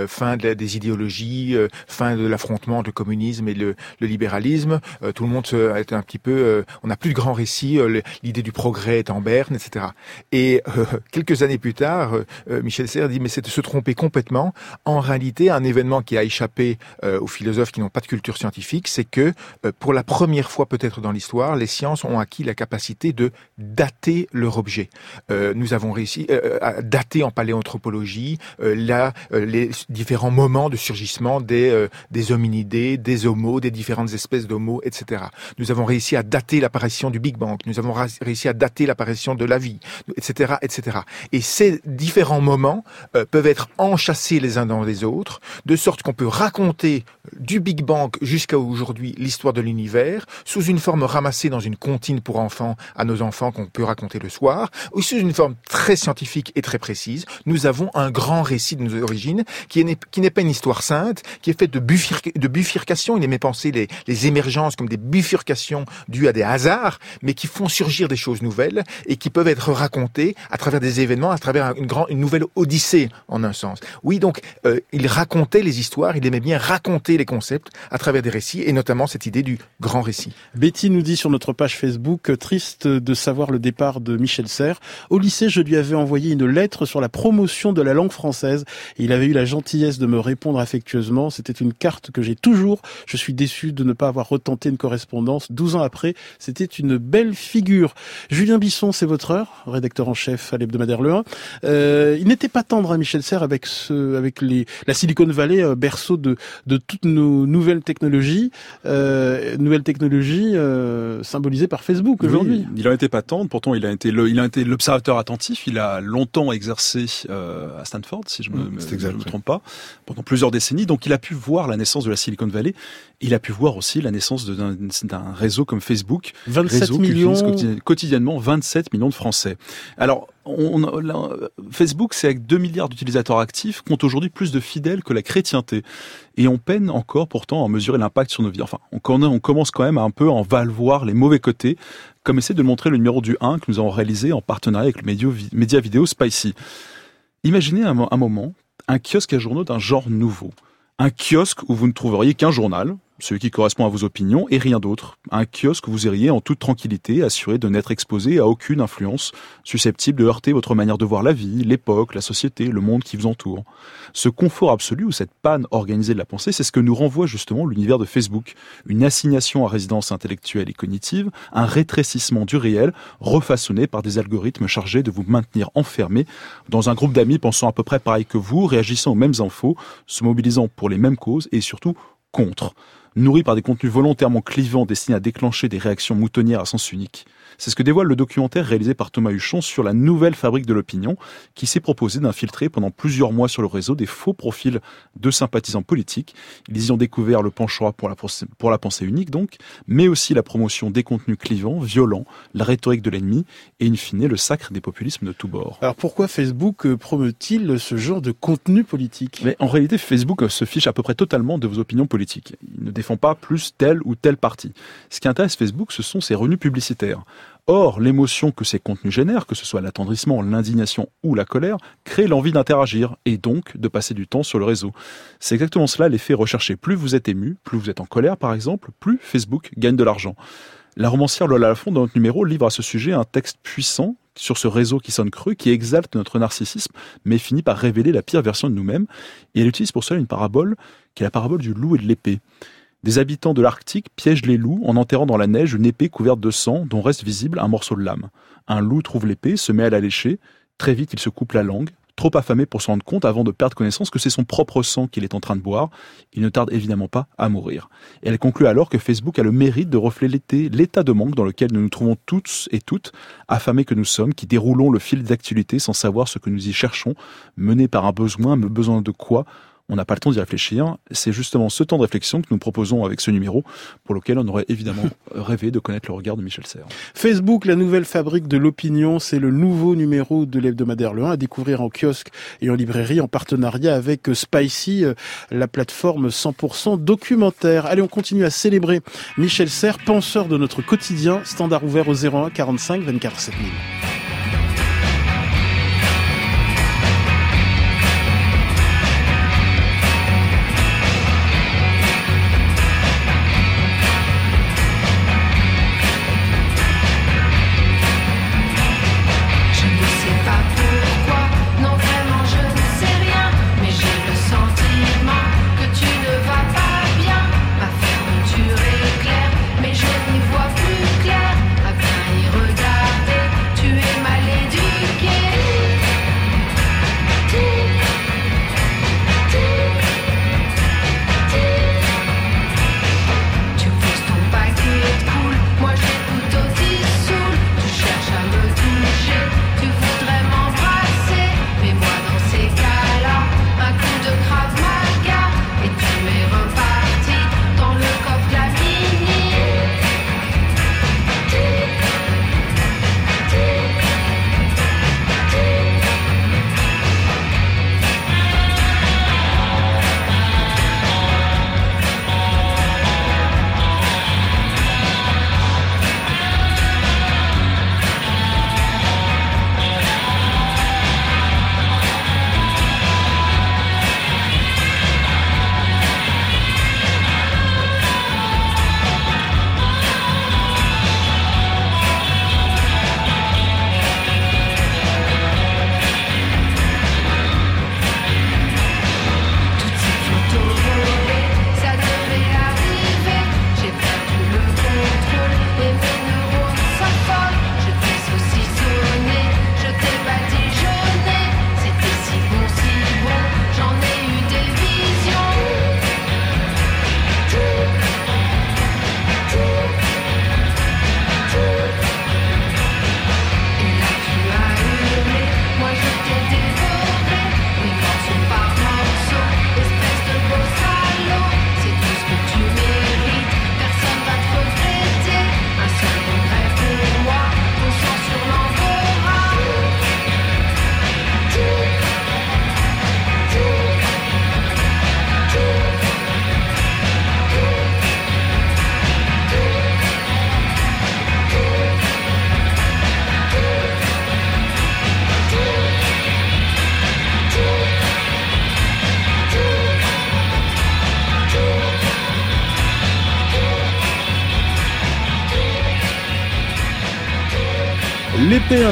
fin de des idéologies, fin de l'affrontement entre le communisme et le, le libéralisme. tout le monde est un petit peu, on n'a plus de grands récits, l'idée du progrès est en berne, etc. Et quelques années plus tard, Michel Serres dit, mais c'est se tromper complètement. En réalité, un événement qui a échappé euh, aux philosophes qui n'ont pas de culture scientifique, c'est que euh, pour la première fois peut-être dans l'histoire, les sciences ont acquis la capacité de dater leur objet. Euh, nous avons réussi à dater en paléanthropologie les différents moments de surgissement des des hominidés, des homos, des différentes espèces d'homos, etc. Nous avons réussi à dater l'apparition du Big Bang. Nous avons réussi à dater l'apparition de la vie, etc., etc. Et ces différents moments peuvent être enchâssés les uns dans les autres, de sorte qu'on peut raconter du Big Bang jusqu'à aujourd'hui l'histoire de l'univers sous une forme ramassée dans une comptine pour enfants à nos enfants qu'on peut raconter le soir, ou sous une forme très scientifique et très précise. Nous avons un grand récit de nos origines qui n'est pas une histoire sainte, qui est faite de, bifurcations. Il aimait penser les, émergences comme des bifurcations dues à des hasards, mais qui font surgir des choses nouvelles et qui peuvent être racontées à travers des événements, à travers une, nouvelle odyssée un sens. Oui, donc euh, il racontait les histoires, il aimait bien raconter les concepts à travers des récits et notamment cette idée du grand récit. Betty nous dit sur notre page Facebook, triste de savoir le départ de Michel Serres. Au lycée, je lui avais envoyé une lettre sur la promotion de la langue française. il avait eu la gentillesse de me répondre affectueusement. C'était une carte que j'ai toujours. Je suis déçu de ne pas avoir retenté une correspondance. 12 ans après, c'était une belle figure. Julien Bisson, c'est votre heure, rédacteur en chef à l'hebdomadaire Le 1. Euh, il n'était pas tendre à Michel Avec ce, avec les, la Silicon Valley, euh, berceau de, de toutes nos nouvelles technologies, euh, nouvelles technologies euh, symbolisées par Facebook aujourd'hui. il n'en était pas tendre, pourtant il a été le, il a été l'observateur attentif. Il a longtemps exercé euh, à Stanford, si je me, me, me trompe pas, pendant plusieurs décennies. Donc il a pu voir la naissance de la Silicon Valley. Il a pu voir aussi la naissance d'un réseau comme Facebook 27 réseau millions. Qui quotidiennement 27 millions de Français. Alors, Facebook, c'est avec 2 milliards d'utilisateurs actifs, compte aujourd'hui plus de fidèles que la chrétienté. Et on peine encore pourtant à mesurer l'impact sur nos vies. Enfin, on, commence quand même à un peu en voir les mauvais côtés, comme essaie de le montrer le numéro du 1 que nous avons réalisé en partenariat avec le média, vidéo Spicy. Imaginez un moment un kiosque à journaux d'un genre nouveau. Un kiosque où vous ne trouveriez qu'un journal, celui qui correspond à vos opinions, et rien d'autre. Un kiosque où vous iriez en toute tranquillité, assuré de n'être exposé à aucune influence susceptible de heurter votre manière de voir la vie, l'époque, la société, le monde qui vous entoure. Ce confort absolu ou cette panne organisée de la pensée, c'est ce que nous renvoie justement l'univers de Facebook. Une assignation à résidence intellectuelle et cognitive, un rétrécissement du réel, refaçonné par des algorithmes chargés de vous maintenir enfermé dans un groupe d'amis pensant à peu près pareil que vous, réagissant aux mêmes infos, se mobilisant pour les mêmes causes et surtout contre nourri par des contenus volontairement clivants destinés à déclencher des réactions moutonnières à sens unique. C'est ce que dévoile le documentaire réalisé par Thomas Huchon sur la nouvelle fabrique de l'opinion, qui s'est proposé d'infiltrer pendant plusieurs mois sur le réseau des faux profils de sympathisants politiques. Ils y ont découvert le penchant pour la, pour la pensée unique, donc, mais aussi la promotion des contenus clivants, violents, la rhétorique de l'ennemi, et in fine, le sacre des populismes de tous bords. Alors pourquoi Facebook euh, promeut-il ce genre de contenu politique? Mais en réalité, Facebook se fiche à peu près totalement de vos opinions politiques. Il ne pas plus tel ou tel parti. Ce qui intéresse Facebook, ce sont ses revenus publicitaires. Or, l'émotion que ces contenus génèrent, que ce soit l'attendrissement, l'indignation ou la colère, crée l'envie d'interagir et donc de passer du temps sur le réseau. C'est exactement cela l'effet recherché. Plus vous êtes ému, plus vous êtes en colère par exemple, plus Facebook gagne de l'argent. La romancière Lola Lafont, dans notre numéro, livre à ce sujet un texte puissant sur ce réseau qui sonne cru, qui exalte notre narcissisme, mais finit par révéler la pire version de nous-mêmes. Et elle utilise pour cela une parabole, qui est la parabole du loup et de l'épée. Des habitants de l'Arctique piègent les loups en enterrant dans la neige une épée couverte de sang dont reste visible un morceau de lame. Un loup trouve l'épée, se met à la lécher. Très vite, il se coupe la langue, trop affamé pour se rendre compte avant de perdre connaissance que c'est son propre sang qu'il est en train de boire. Il ne tarde évidemment pas à mourir. Elle conclut alors que Facebook a le mérite de refléter l'état de manque dans lequel nous nous trouvons toutes et toutes, affamés que nous sommes, qui déroulons le fil d'actualité sans savoir ce que nous y cherchons, menés par un besoin, mais besoin de quoi on n'a pas le temps d'y réfléchir. C'est justement ce temps de réflexion que nous proposons avec ce numéro, pour lequel on aurait évidemment rêvé de connaître le regard de Michel Serres. Facebook, la nouvelle fabrique de l'opinion, c'est le nouveau numéro de l'hebdomadaire Le 1 à découvrir en kiosque et en librairie en partenariat avec Spicy, euh, la plateforme 100% documentaire. Allez, on continue à célébrer Michel Serres, penseur de notre quotidien, standard ouvert au 01 45 24 7000.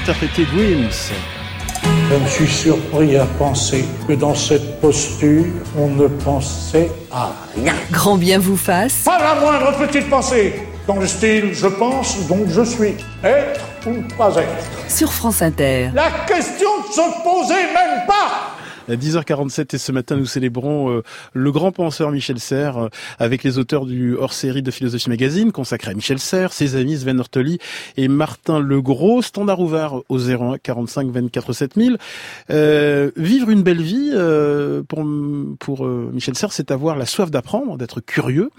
Interprété Dreams. Je me suis surpris à penser que dans cette posture, on ne pensait à rien. Grand bien vous fasse. Pas la moindre petite pensée. Dans le style je pense, donc je suis. Être ou ne pas être. Sur France Inter. La question ne se posait même pas 10h47 et ce matin nous célébrons euh, le grand penseur Michel Serres euh, avec les auteurs du hors-série de Philosophie Magazine consacré à Michel Serres, ses amis Sven Ortoli et Martin Legros, standard ouvert au 01 45 24 7000. Euh, vivre une belle vie euh, pour, pour Michel Serres, c'est avoir la soif d'apprendre, d'être curieux,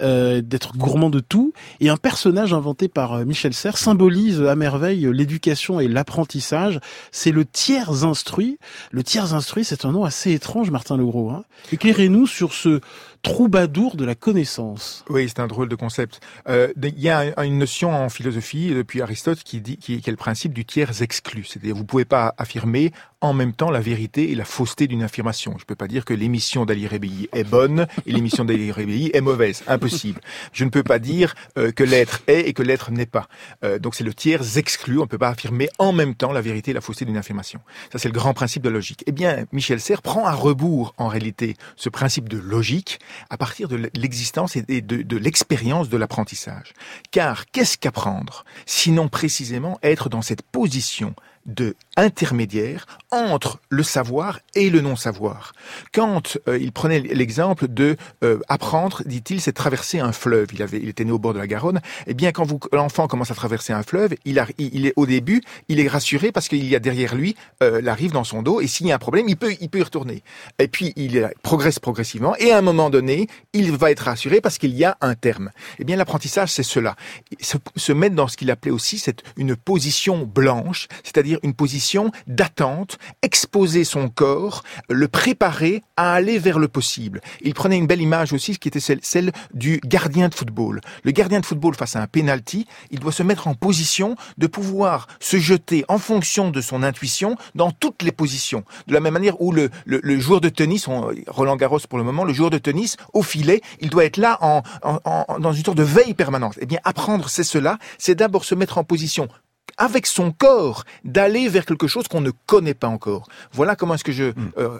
d'être gourmand de tout et un personnage inventé par Michel Serres symbolise à merveille l'éducation et l'apprentissage. C'est le tiers instruit. Le tiers instruit, c'est un nom assez étrange, Martin Legros. Hein. Éclairez-nous sur ce troubadour de la connaissance. Oui, c'est un drôle de concept. Euh, il y a une notion en philosophie depuis Aristote qui dit qui, est le principe du tiers exclu. C'est-à-dire vous pouvez pas affirmer en même temps la vérité et la fausseté d'une affirmation. Je peux pas dire que l'émission d'Ali Rebelli est bonne et l'émission d'Ali Rebelli est mauvaise. Impossible. Je ne peux pas dire euh, que l'être est et que l'être n'est pas. Euh, donc c'est le tiers exclu. On ne peut pas affirmer en même temps la vérité et la fausseté d'une affirmation. Ça c'est le grand principe de logique. Eh bien, Michel Serres prend à rebours en réalité ce principe de logique à partir de l'existence et de, l'expérience de l'apprentissage. Car qu'est-ce qu'apprendre Sinon précisément être dans cette position de intermédiaire entre le savoir et le non-savoir. Quand euh, il prenait l'exemple de euh, apprendre, dit-il, c'est traverser un fleuve. Il avait, il était né au bord de la Garonne. Eh bien, quand l'enfant commence à traverser un fleuve, il, est au début, il est rassuré parce qu'il y a derrière lui euh, la rive dans son dos. Et s'il y a un problème, il peut, il peut y retourner. Et puis il progresse progressivement. Et à un moment donné, il va être rassuré parce qu'il y a un terme. Eh bien, l'apprentissage, c'est cela. Se, mettre dans ce qu'il appelait aussi cette une position blanche, c'est-à-dire une position d'attente, exposer son corps, le préparer à aller vers le possible. Il prenait une belle image aussi, qui était celle, du gardien de football. Le gardien de football face à un penalty, il doit se mettre en position de pouvoir se jeter en fonction de son intuition dans toutes les positions. De la même manière où le, le, joueur de tennis, Roland Garros pour le moment, le joueur de tennis au filet, il doit être là en, en, dans une sorte de veille permanente. Eh bien, apprendre, c'est cela, c'est d'abord se mettre en position avec son corps, d'aller vers quelque chose qu'on ne connaît pas encore. Voilà comment est-ce que je hmm. euh,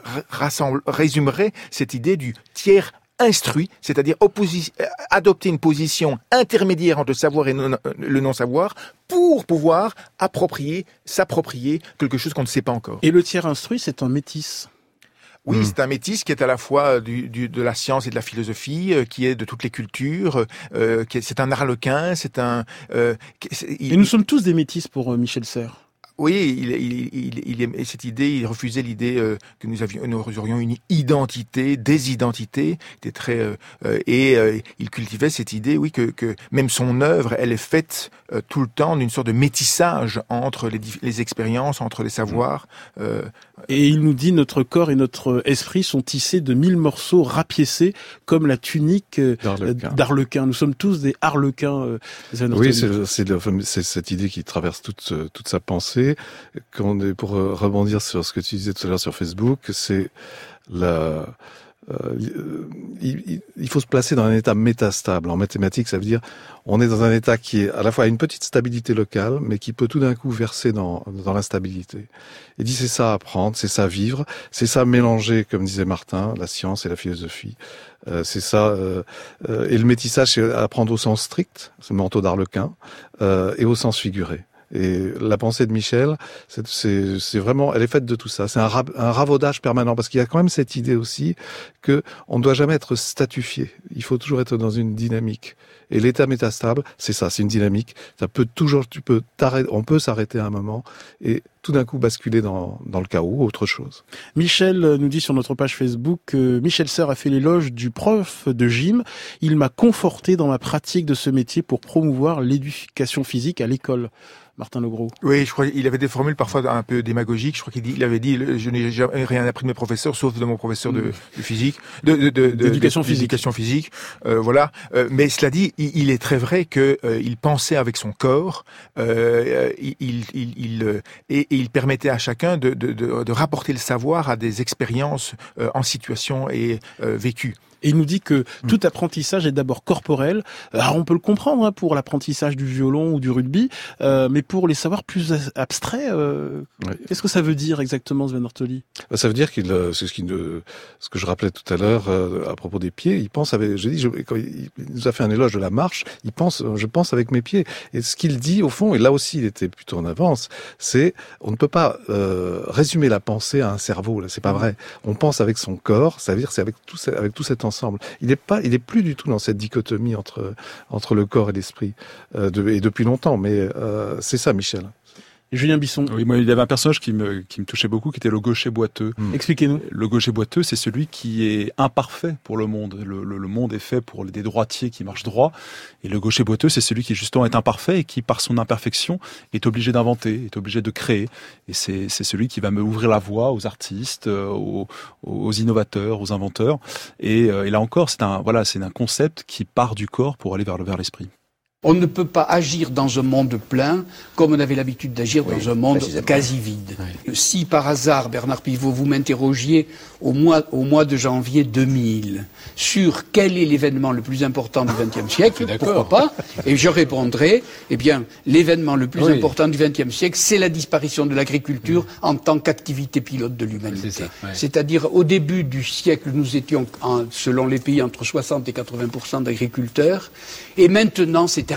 résumerai cette idée du tiers instruit, c'est-à-dire euh, adopter une position intermédiaire entre le savoir et le non-savoir pour pouvoir approprier, s'approprier quelque chose qu'on ne sait pas encore. Et le tiers instruit, c'est un métis. Oui, hmm. c'est un métis qui est à la fois du, du, de la science et de la philosophie, euh, qui est de toutes les cultures. Euh, c'est un arlequin, c'est un. Euh, et nous sommes tous des métis pour euh, Michel Serres. Oui, il, il, il, il, cette idée, il refusait l'idée euh, que nous avions, nous aurions une identité, des identités. Il était très euh, euh, et il cultivait cette idée, oui, que, que même son œuvre, elle est faite tout le temps d'une sorte de métissage entre les, les expériences, entre les savoirs. Et il nous dit notre corps et notre esprit sont tissés de mille morceaux rapiécés comme la tunique d'Arlequin. Nous sommes tous des Harlequins. oui, c'est cette idée qui traverse toute toute sa pensée est, pour euh, rebondir sur ce que tu disais tout à l'heure sur Facebook, c'est la, euh, il, faut se placer dans un état métastable. En mathématiques, ça veut dire on est dans un état qui est à la fois une petite stabilité locale, mais qui peut tout d'un coup verser dans, dans l'instabilité. Il dit c'est ça apprendre, c'est ça vivre, c'est ça mélanger, comme disait Martin, la science et la philosophie. Euh, c'est ça. Euh, et le métissage, c'est apprendre au sens strict, c'est le manteau d'Arlequin, et au sens figuré. Et la pensée de Michel, c'est vraiment, elle est faite de tout ça. C'est un, ravaudage permanent parce qu'il y a quand même cette idée aussi que on ne doit jamais être statufié. Il faut toujours être dans une dynamique. Et l'état métastable, c'est ça, c'est une dynamique. Ça peut toujours, tu peux on peut s'arrêter un moment et tout d'un coup basculer dans, le chaos autre chose. Michel nous dit sur notre page Facebook que Michel Serre a fait l'éloge du prof de gym. Il m'a conforté dans ma pratique de ce métier pour promouvoir l'éducation physique à l'école. Martin Legros. Oui, je crois qu'il avait des formules parfois un peu démagogiques. Je crois qu'il il avait dit je n'ai jamais rien appris de mes professeurs sauf de mon professeur de, physique, de d'éducation de, physique. physique. Euh, voilà. Euh, mais cela dit, il, est très vrai que euh, il pensait avec son corps. il, il, il et, il permettait à chacun de, de, de, rapporter le savoir à des expériences en situation et vécues. Et il nous dit que mm. tout apprentissage est d'abord corporel. Alors on peut le comprendre hein, pour l'apprentissage du violon ou du rugby, euh, mais pour les savoirs plus abstraits, euh, qu'est-ce que ça veut dire exactement, Sven Ortoli? Bah, Ça veut dire qu'il, euh, c'est ce, qui, ce que je rappelais tout à l'heure à propos des pieds. Il pense avec, je, quand il nous a fait un éloge de la marche, il pense, je pense avec mes pieds. Et ce qu'il dit au fond, et là aussi il était plutôt en avance, c'est on ne peut pas résumer la pensée à un cerveau. Là, c'est pas vrai. On pense avec son corps, ça veut dire c'est avec tout, avec tout cet ensemble. Il n'est pas, il est plus du tout dans cette dichotomie entre entre le corps et l'esprit, euh, et depuis longtemps. Mais euh, c'est ça, Michel. Julien Bisson. Oui, moi, il y avait un personnage qui me, qui me touchait beaucoup, qui était le gaucher boiteux. Hmm. Expliquez-nous. Le gaucher boiteux, c'est celui qui est imparfait pour le monde. Le, le, monde est fait pour des droitiers qui marchent droit. Et le gaucher boiteux, c'est celui qui justement est imparfait et qui, par son imperfection, est obligé d'inventer, est obligé de créer. Et c'est celui qui va me ouvrir la voie aux artistes, euh, aux, aux innovateurs, aux inventeurs. Et, euh, et là encore, c'est un, voilà, c'est un concept qui part du corps pour aller vers le, vers l'esprit. On ne peut pas agir dans un monde plein comme on avait l'habitude d'agir dans un monde quasi vide. Si par hasard, Bernard Pivot, vous m'interrogiez au mois, au mois de janvier 2000 sur quel est l'événement le plus important du XXe siècle, pourquoi pas Et je répondrai, eh bien, l'événement le plus important du XXe siècle, c'est la disparition de l'agriculture en tant qu'activité pilote de l'humanité. C'est-à-dire, au début du siècle, nous étions, selon les pays, entre 60 et 80% d'agriculteurs, et maintenant, c'est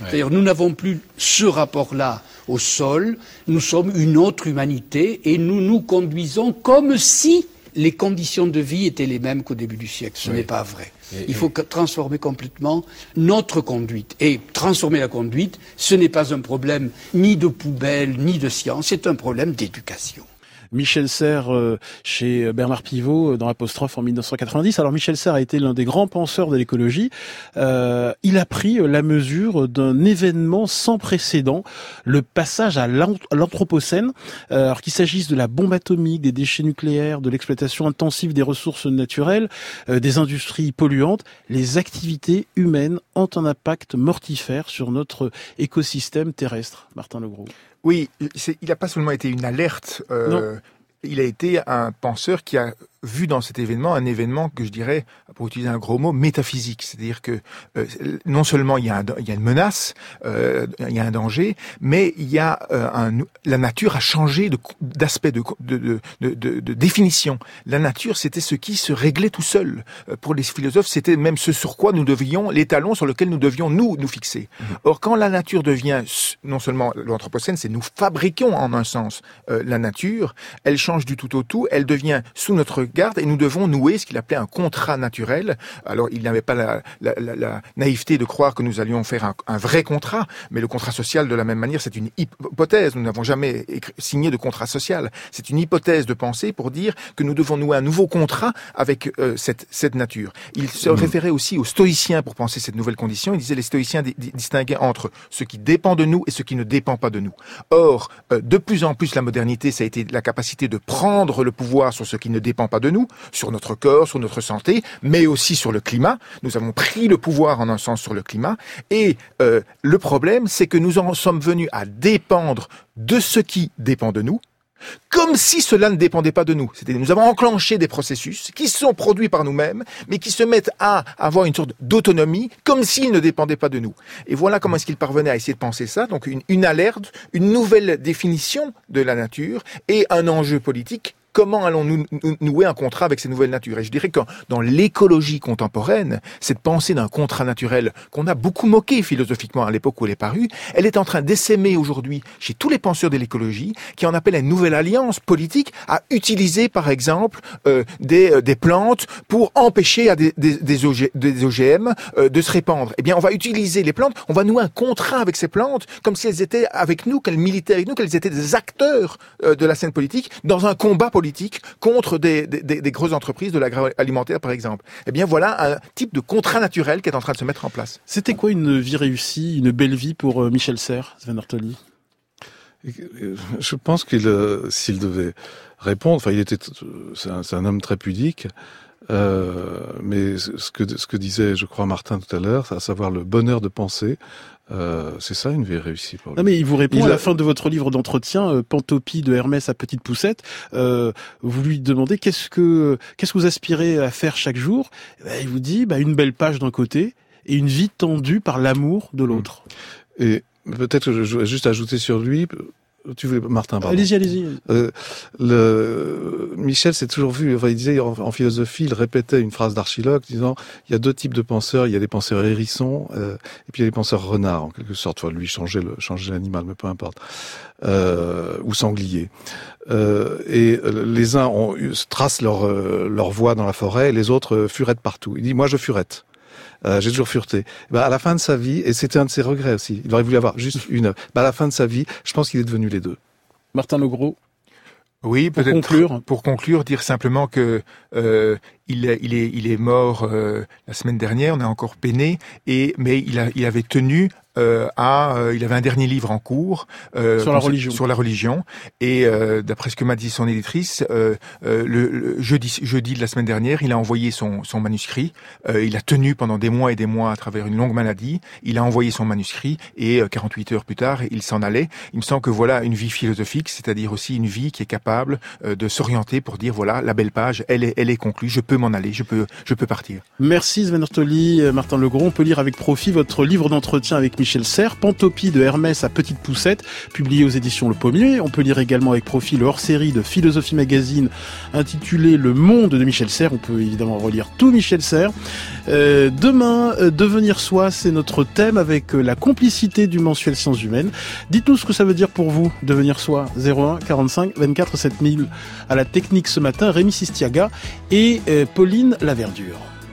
C'est-à-dire, nous n'avons plus ce rapport-là au sol, nous sommes une autre humanité, et nous nous conduisons comme si les conditions de vie étaient les mêmes qu'au début du siècle. Ce n'est pas vrai. Il faut transformer complètement notre conduite. Et transformer la conduite, ce n'est pas un problème ni de poubelle, ni de science, c'est un problème d'éducation. Michel Serres euh, chez Bernard Pivot euh, dans Apostrophe en 1990. Alors Michel Serres a été l'un des grands penseurs de l'écologie. Euh, il a pris la mesure d'un événement sans précédent, le passage à l'anthropocène, alors qu'il s'agisse de la bombe atomique, des déchets nucléaires, de l'exploitation intensive des ressources naturelles, des industries polluantes, les activités humaines ont un impact mortifère sur notre écosystème terrestre. Martin Legros. Oui, il n'a pas seulement été une alerte, euh, il a été un penseur qui a vu dans cet événement un événement que je dirais, pour utiliser un gros mot, métaphysique. C'est-à-dire que euh, non seulement il y, a il y a une menace, euh, il y a un danger, mais il y a euh, un, la nature a changé d'aspect, de, de, de, de, de, définition. La nature, c'était ce qui se réglait tout seul. Pour les philosophes, c'était même ce sur quoi nous devions, l'étalon sur lequel nous devions nous nous fixer. Mmh. Or, quand la nature devient non seulement l'anthropocène, c'est nous fabriquons en un sens la nature, elle change du tout au tout, elle devient sous notre garde et nous devons nouer ce qu'il appelait un contrat naturel. Alors il n'avait pas la, la, la, naïveté de croire que nous allions faire un, un, vrai contrat, mais le contrat social de la même manière c'est une hypothèse. Nous n'avons jamais signé de contrat social. C'est une hypothèse de pensée pour dire que nous devons nouer un nouveau contrat avec euh, cette, cette nature. Il se mmh. référait aussi aux stoïciens pour penser cette nouvelle condition. Il disait les stoïciens distinguaient entre ce qui dépend de nous et ce qui ne dépend pas de nous. Or, euh, de plus en plus la modernité, ça a été la capacité de prendre le pouvoir sur ce qui ne dépend pas de nous, sur notre corps, sur notre santé, mais aussi sur le climat. Nous avons pris le pouvoir en un sens sur le climat. Et euh, le problème, c'est que nous en sommes venus à dépendre de ce qui dépend de nous, comme si cela ne dépendait pas de nous. C'est-à-dire nous avons enclenché des processus qui sont produits par nous-mêmes, mais qui se mettent à avoir une sorte d'autonomie, comme s'ils ne dépendaient pas de nous. Et voilà comment est-ce qu'il parvenait à essayer de penser ça. Donc une, une alerte, une nouvelle définition de la nature et un enjeu politique comment allons-nous nouer un contrat avec ces nouvelles natures? Et je dirais que dans l'écologie contemporaine, cette pensée d'un contrat naturel qu'on a beaucoup moqué philosophiquement à l'époque où elle est parue, elle est en train d'essaimer aujourd'hui chez tous les penseurs de l'écologie qui en appellent une nouvelle alliance politique à utiliser par exemple euh, des, euh, des, plantes pour empêcher à des, des, des, OGM euh, de se répandre. Eh bien, on va utiliser les plantes, on va nouer un contrat avec ces plantes comme si elles étaient avec nous, qu'elles militaient avec nous, qu'elles étaient des acteurs de la scène politique dans un combat politique contre des, des, grosses entreprises de l'agroalimentaire, par exemple. Eh bien, voilà un type de contrat naturel qui est en train de se mettre en place. C'était quoi une vie réussie, une belle vie pour euh, Michel Serres, Sven Ortoli? Je pense qu'il, euh, s'il devait répondre, enfin, il était, c'est un, un, homme très pudique. Euh, mais ce que, ce que disait, je crois, Martin tout à l'heure, à savoir le bonheur de penser, euh, c'est ça une vie réussie pour lui. Non mais il vous répond à la fin de votre livre d'entretien, euh, Pantopie de Hermès à petite poussette. Euh, vous lui demandez qu'est-ce que qu'est-ce que vous aspirez à faire chaque jour. Ben, il vous dit bah, une belle page d'un côté et une vie tendue par l'amour de l'autre. Et peut-être que je vais juste ajouter sur lui, tu voulais, Martin, pardon. Allez-y, allez-y. Euh, le, Michel s'est toujours vu, enfin, il disait en, en, philosophie, il répétait une phrase d'Archiloque disant, il y a deux types de penseurs, il y a des penseurs hérissons, euh, et puis il y a des penseurs renards, en quelque sorte. Enfin, lui, changer le, changer l'animal, mais peu importe. Euh, ou sanglier. Euh, et les uns ont, tracent leur, euh, leur voie dans la forêt, et les autres euh, furettent partout. Il dit, moi, je furette. Euh, j'ai toujours fureté. Ben, à la fin de sa vie, et c'était un de ses regrets aussi, il aurait voulu avoir juste une. Ben, à la fin de sa vie, je pense qu'il est devenu les deux. Martin Legros. Oui, peut-être pour conclure. Pour conclure, dire simplement que euh, il, est, il est, il est mort euh, la semaine dernière. On a encore peiné, et mais il, a, il avait tenu à, euh, il avait un dernier livre en cours euh, sur la religion. Sur la religion, et euh, d'après ce que m'a dit son éditrice, le, le, jeudi, jeudi de la semaine dernière, il a envoyé son, son manuscrit. il a tenu pendant des mois et des mois à travers une longue maladie. Il a envoyé son manuscrit, et 48 heures plus tard, il s'en allait. Il me semble que voilà une vie philosophique, c'est-à-dire aussi une vie qui est capable de s'orienter pour dire voilà la belle page, elle est, elle est conclue. Je peux m'en aller, je peux, je peux partir. Merci Sven Ortoli, Martin Legros. On peut lire avec profit votre livre d'entretien avec Michel Serres, Pantopie de Hermès à petite poussette, publié aux éditions Le Pommier. On peut lire également avec profit le hors-série de Philosophie Magazine intitulé Le Monde de Michel Serres. On peut évidemment relire tout Michel Serres. Euh, demain, euh, devenir soi, c'est notre thème avec euh, la complicité du mensuel Sciences Humaines. Dites-nous ce que ça veut dire pour vous, devenir soi. 01 45 24 7000. À la technique ce matin, Rémi Sistiaga et Pauline Laverdure.